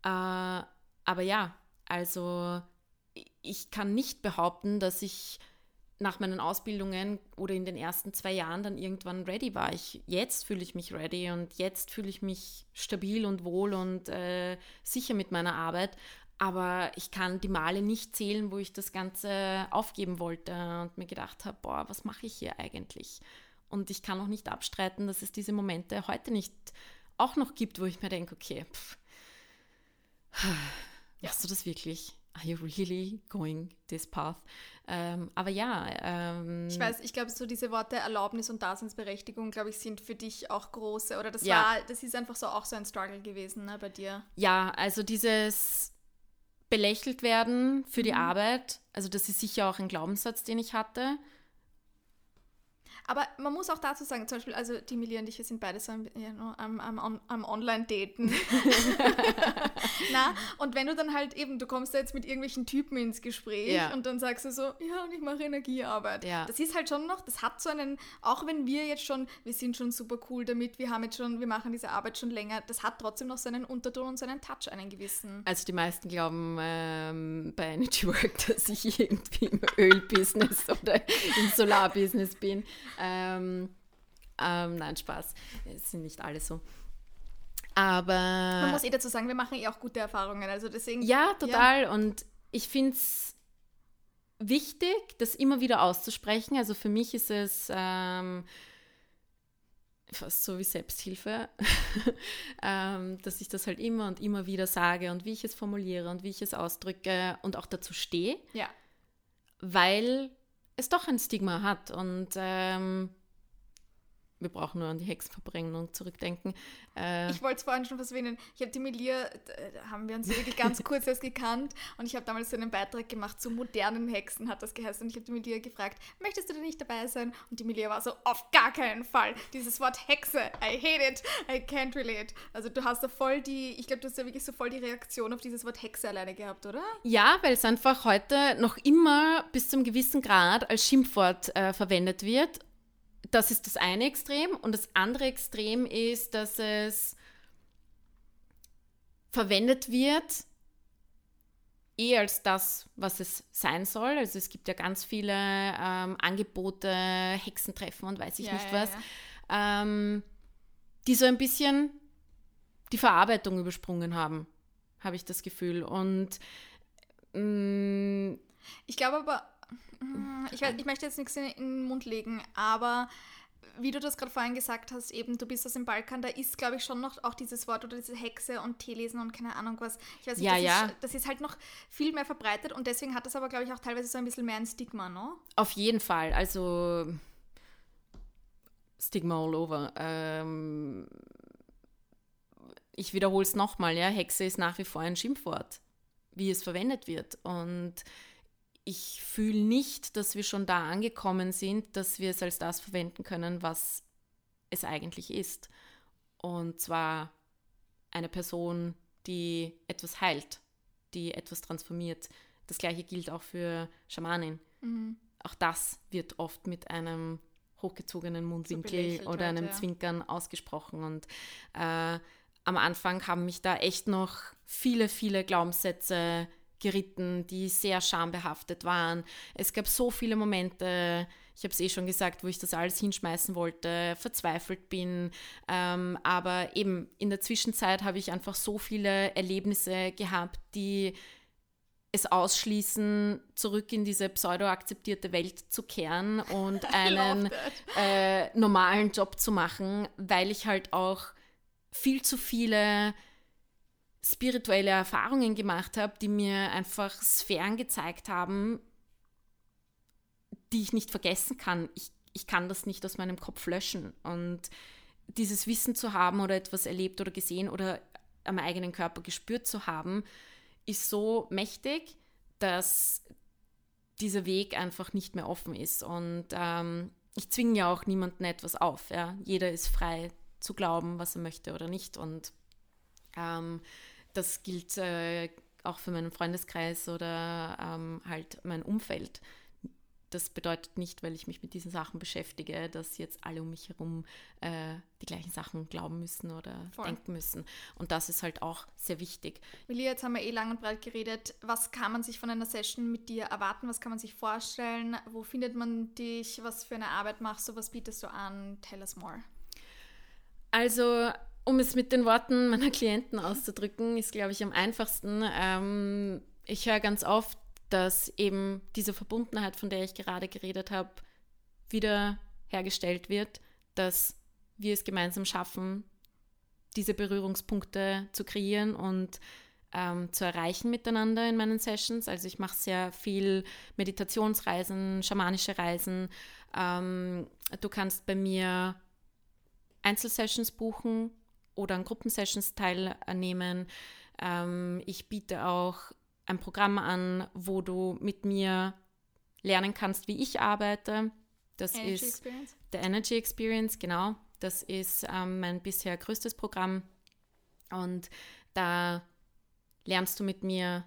Äh, aber ja, also ich kann nicht behaupten, dass ich nach meinen Ausbildungen oder in den ersten zwei Jahren dann irgendwann ready war. Ich, jetzt fühle ich mich ready und jetzt fühle ich mich stabil und wohl und äh, sicher mit meiner Arbeit. Aber ich kann die Male nicht zählen, wo ich das Ganze aufgeben wollte und mir gedacht habe, boah, was mache ich hier eigentlich? Und ich kann auch nicht abstreiten, dass es diese Momente heute nicht auch noch gibt, wo ich mir denke, okay, pff, machst du das wirklich? Are you really going this path? Ähm, aber ja, ähm, Ich weiß, ich glaube, so diese Worte Erlaubnis und Daseinsberechtigung, glaube ich, sind für dich auch große. Oder das Ja. war, das ist einfach so auch so ein Struggle gewesen ne, bei dir. Ja, also dieses belächelt werden für die Arbeit, also das ist sicher auch ein Glaubenssatz, den ich hatte. Aber man muss auch dazu sagen, zum Beispiel, also die Emilia und ich, wir sind beide so ein, ja, no, am, am, am, am Online-Daten. Na, und wenn du dann halt eben, du kommst da jetzt mit irgendwelchen Typen ins Gespräch Ja. und dann sagst du so, ja, und ich mache Energiearbeit. Ja. Das ist halt schon noch, das hat so einen, auch wenn wir jetzt schon, wir sind schon super cool damit, wir haben jetzt schon, wir machen diese Arbeit schon länger, das hat trotzdem noch so einen Unterton und so einen Touch, einen gewissen. Also die meisten glauben ähm, bei Energy Work, dass ich irgendwie im Ölbusiness oder im Solarbusiness bin. Ähm, ähm, nein, Spaß. Es sind nicht alle so. Aber Man muss eh dazu sagen, wir machen eh auch gute Erfahrungen, also deswegen. Ja, total. Und ich finde es wichtig, das immer wieder auszusprechen. Also für mich ist es ähm, fast so wie Selbsthilfe, ähm, dass ich das halt immer und immer wieder sage und wie ich es formuliere und wie ich es ausdrücke und auch dazu stehe, Ja. weil es doch ein Stigma hat. Und ähm, wir brauchen nur an die Hexenverbrennung zurückdenken. Äh, Ich wollte es vorhin schon was erwähnen. Ich habe die Melia, äh, da haben wir uns wirklich ganz kurz erst gekannt und ich habe damals so einen Beitrag gemacht zu modernen Hexen, hat das geheißen. Und ich habe die Melia gefragt, möchtest du denn nicht dabei sein? Und die Melia war so, auf gar keinen Fall. Dieses Wort Hexe, I hate it, I can't relate. Also du hast da voll die, ich glaube, du hast ja wirklich so voll die Reaktion auf dieses Wort Hexe alleine gehabt, oder? Ja, weil es einfach heute noch immer bis zum gewissen Grad als Schimpfwort äh, verwendet wird. Das ist das eine Extrem. Und das andere Extrem ist, dass es verwendet wird, eher als das, was es sein soll. Also es gibt ja ganz viele ähm, Angebote, Hexentreffen und weiß ich Ja, nicht ja, was, ja. Ähm, die so ein bisschen die Verarbeitung übersprungen haben, habe ich das Gefühl. Und mm, Ich glaube aber, ich, weiß, ich möchte jetzt nichts in, in den Mund legen, aber wie du das gerade vorhin gesagt hast, eben, du bist aus dem Balkan, da ist, glaube ich, schon noch auch dieses Wort oder diese Hexe und Teelesen und keine Ahnung was. Ich weiß nicht, Ja, das, ja. Ist, das ist halt noch viel mehr verbreitet und deswegen hat das aber, glaube ich, auch teilweise so ein bisschen mehr ein Stigma, ne? Auf jeden Fall. Also Stigma all over. Ähm, ich wiederhole es nochmal, ja, Hexe ist nach wie vor ein Schimpfwort, wie es verwendet wird. Und ich fühle nicht, dass wir schon da angekommen sind, dass wir es als das verwenden können, was es eigentlich ist. Und zwar eine Person, die etwas heilt, die etwas transformiert. Das gleiche gilt auch für Schamanin auch das wird oft mit einem hochgezogenen Mundwinkel belächelt oder halt, einem ja. Zwinkern ausgesprochen. Und äh, am Anfang haben mich da echt noch viele, viele Glaubenssätze geritten, die sehr schambehaftet waren. Es gab so viele Momente, ich habe es eh schon gesagt, wo ich das alles hinschmeißen wollte, verzweifelt bin. Ähm, aber eben in der Zwischenzeit habe ich einfach so viele Erlebnisse gehabt, die es ausschließen, zurück in diese pseudo-akzeptierte Welt zu kehren und einen äh, normalen Job zu machen, weil ich halt auch viel zu viele spirituelle Erfahrungen gemacht habe, die mir einfach Sphären gezeigt haben, die ich nicht vergessen kann. Ich, ich kann das nicht aus meinem Kopf löschen. Und dieses Wissen zu haben oder etwas erlebt oder gesehen oder am eigenen Körper gespürt zu haben, ist so mächtig, dass dieser Weg einfach nicht mehr offen ist. Und ähm, ich zwinge ja auch niemanden etwas auf. Ja? Jeder ist frei zu glauben, was er möchte oder nicht. Und ähm, das gilt äh, auch für meinen Freundeskreis oder ähm, halt mein Umfeld das bedeutet nicht, weil ich mich mit diesen Sachen beschäftige, dass jetzt alle um mich herum äh, die gleichen Sachen glauben müssen oder Voll. denken müssen. Und das ist halt auch sehr wichtig. Willi, jetzt haben wir eh lang und breit geredet. Was kann man sich von einer Session mit dir erwarten? Was kann man sich vorstellen? Wo findet man dich? Was für eine Arbeit machst du? Was bietest du an? Tell us more. Also, um es mit den Worten meiner Klienten auszudrücken, ist, glaube ich, am einfachsten. Ähm, ich höre ganz oft, dass eben diese Verbundenheit, von der ich gerade geredet habe, wieder hergestellt wird, dass wir es gemeinsam schaffen, diese Berührungspunkte zu kreieren und ähm, zu erreichen miteinander in meinen Sessions. Also ich mache sehr viel Meditationsreisen, schamanische Reisen. Ähm, du kannst bei mir Einzelsessions buchen oder an Gruppensessions teilnehmen. Ähm, ich biete auch ein Programm an, wo du mit mir lernen kannst, wie ich arbeite. Das Energy ist Experience. der Energy Experience, genau. Das ist ähm, mein bisher größtes Programm. Und da lernst du mit mir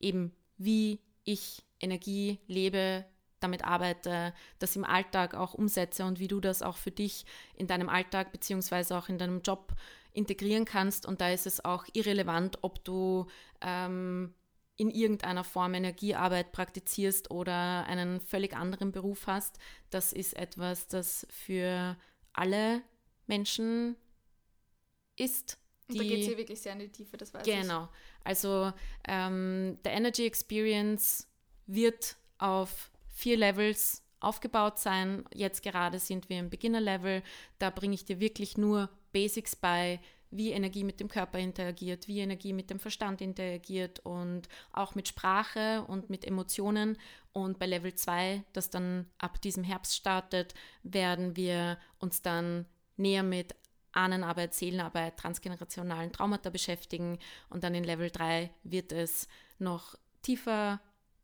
eben, wie ich Energie lebe, damit arbeite, das im Alltag auch umsetze und wie du das auch für dich in deinem Alltag beziehungsweise auch in deinem Job integrieren kannst. Und da ist es auch irrelevant, ob du ähm, in irgendeiner Form Energiearbeit praktizierst oder einen völlig anderen Beruf hast. Das ist etwas, das für alle Menschen ist. Und da geht es hier wirklich sehr in die Tiefe, das weiß genau. ich. Genau. Also ähm, der Energy Experience wird auf vier Levels aufgebaut sein. Jetzt gerade sind wir im Beginner-Level. Da bringe ich dir wirklich nur Basics bei, wie Energie mit dem Körper interagiert, wie Energie mit dem Verstand interagiert und auch mit Sprache und mit Emotionen. Und bei Level 2, das dann ab diesem Herbst startet, werden wir uns dann näher mit Ahnenarbeit, Seelenarbeit, transgenerationalen Traumata beschäftigen. Und dann in Level 3 wird es noch tiefer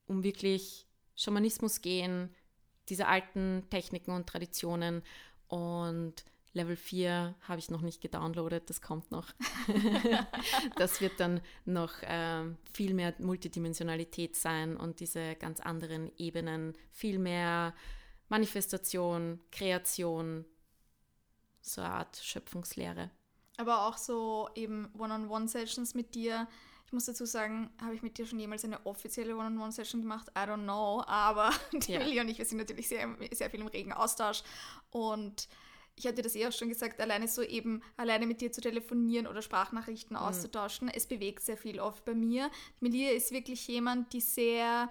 um wirklich Schamanismus gehen, diese alten Techniken und Traditionen. Und Level 4 habe ich noch nicht gedownloadet, das kommt noch. das wird dann noch ähm, viel mehr Multidimensionalität sein und diese ganz anderen Ebenen, viel mehr Manifestation, Kreation, so eine Art Schöpfungslehre. Aber auch so eben One-on-One-Sessions mit dir. Ich muss dazu sagen, habe ich mit dir schon jemals eine offizielle One-on-One-Session gemacht? I don't know, aber die ja. Millie und ich, wir sind natürlich sehr, sehr viel im regen Austausch und ich hatte das eh auch schon gesagt, alleine so eben, alleine mit dir zu telefonieren oder Sprachnachrichten mhm. auszutauschen, es bewegt sehr viel oft bei mir. Melia ist wirklich jemand, die sehr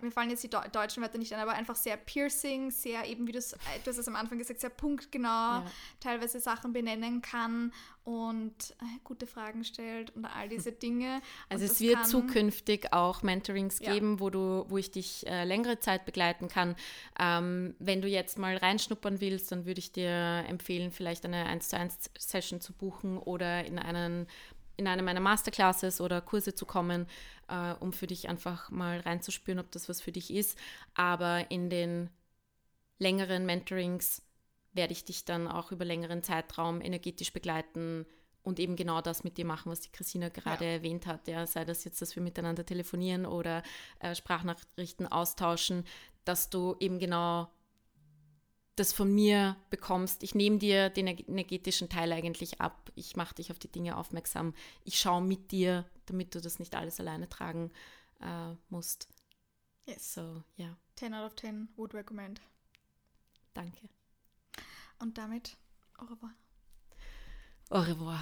mir fallen jetzt die deutschen Wörter nicht ein, aber einfach sehr piercing, sehr eben, wie du es, du hast es am Anfang gesagt, sehr punktgenau, ja. teilweise Sachen benennen kann und äh, gute Fragen stellt und all diese Dinge. Also es wird zukünftig auch Mentorings ja. geben, wo du, wo ich dich äh, längere Zeit begleiten kann. Ähm, wenn du jetzt mal reinschnuppern willst, dann würde ich dir empfehlen, vielleicht eine 1 zu 1 Session zu buchen oder in einen in eine meiner Masterclasses oder Kurse zu kommen, äh, um für dich einfach mal reinzuspüren, ob das was für dich ist. Aber in den längeren Mentorings werde ich dich dann auch über längeren Zeitraum energetisch begleiten und eben genau das mit dir machen, was die Christina gerade ja. erwähnt hat. Ja, sei das jetzt, dass wir miteinander telefonieren oder äh, Sprachnachrichten austauschen, dass du eben genau das von mir bekommst. Ich nehme dir den energetischen Teil eigentlich ab. Ich mache dich auf die Dinge aufmerksam. Ich schaue mit dir, damit du das nicht alles alleine tragen äh, musst. Yes. So, ja. Yeah. 10 out of 10 would recommend. Danke. Und damit au revoir. Au revoir.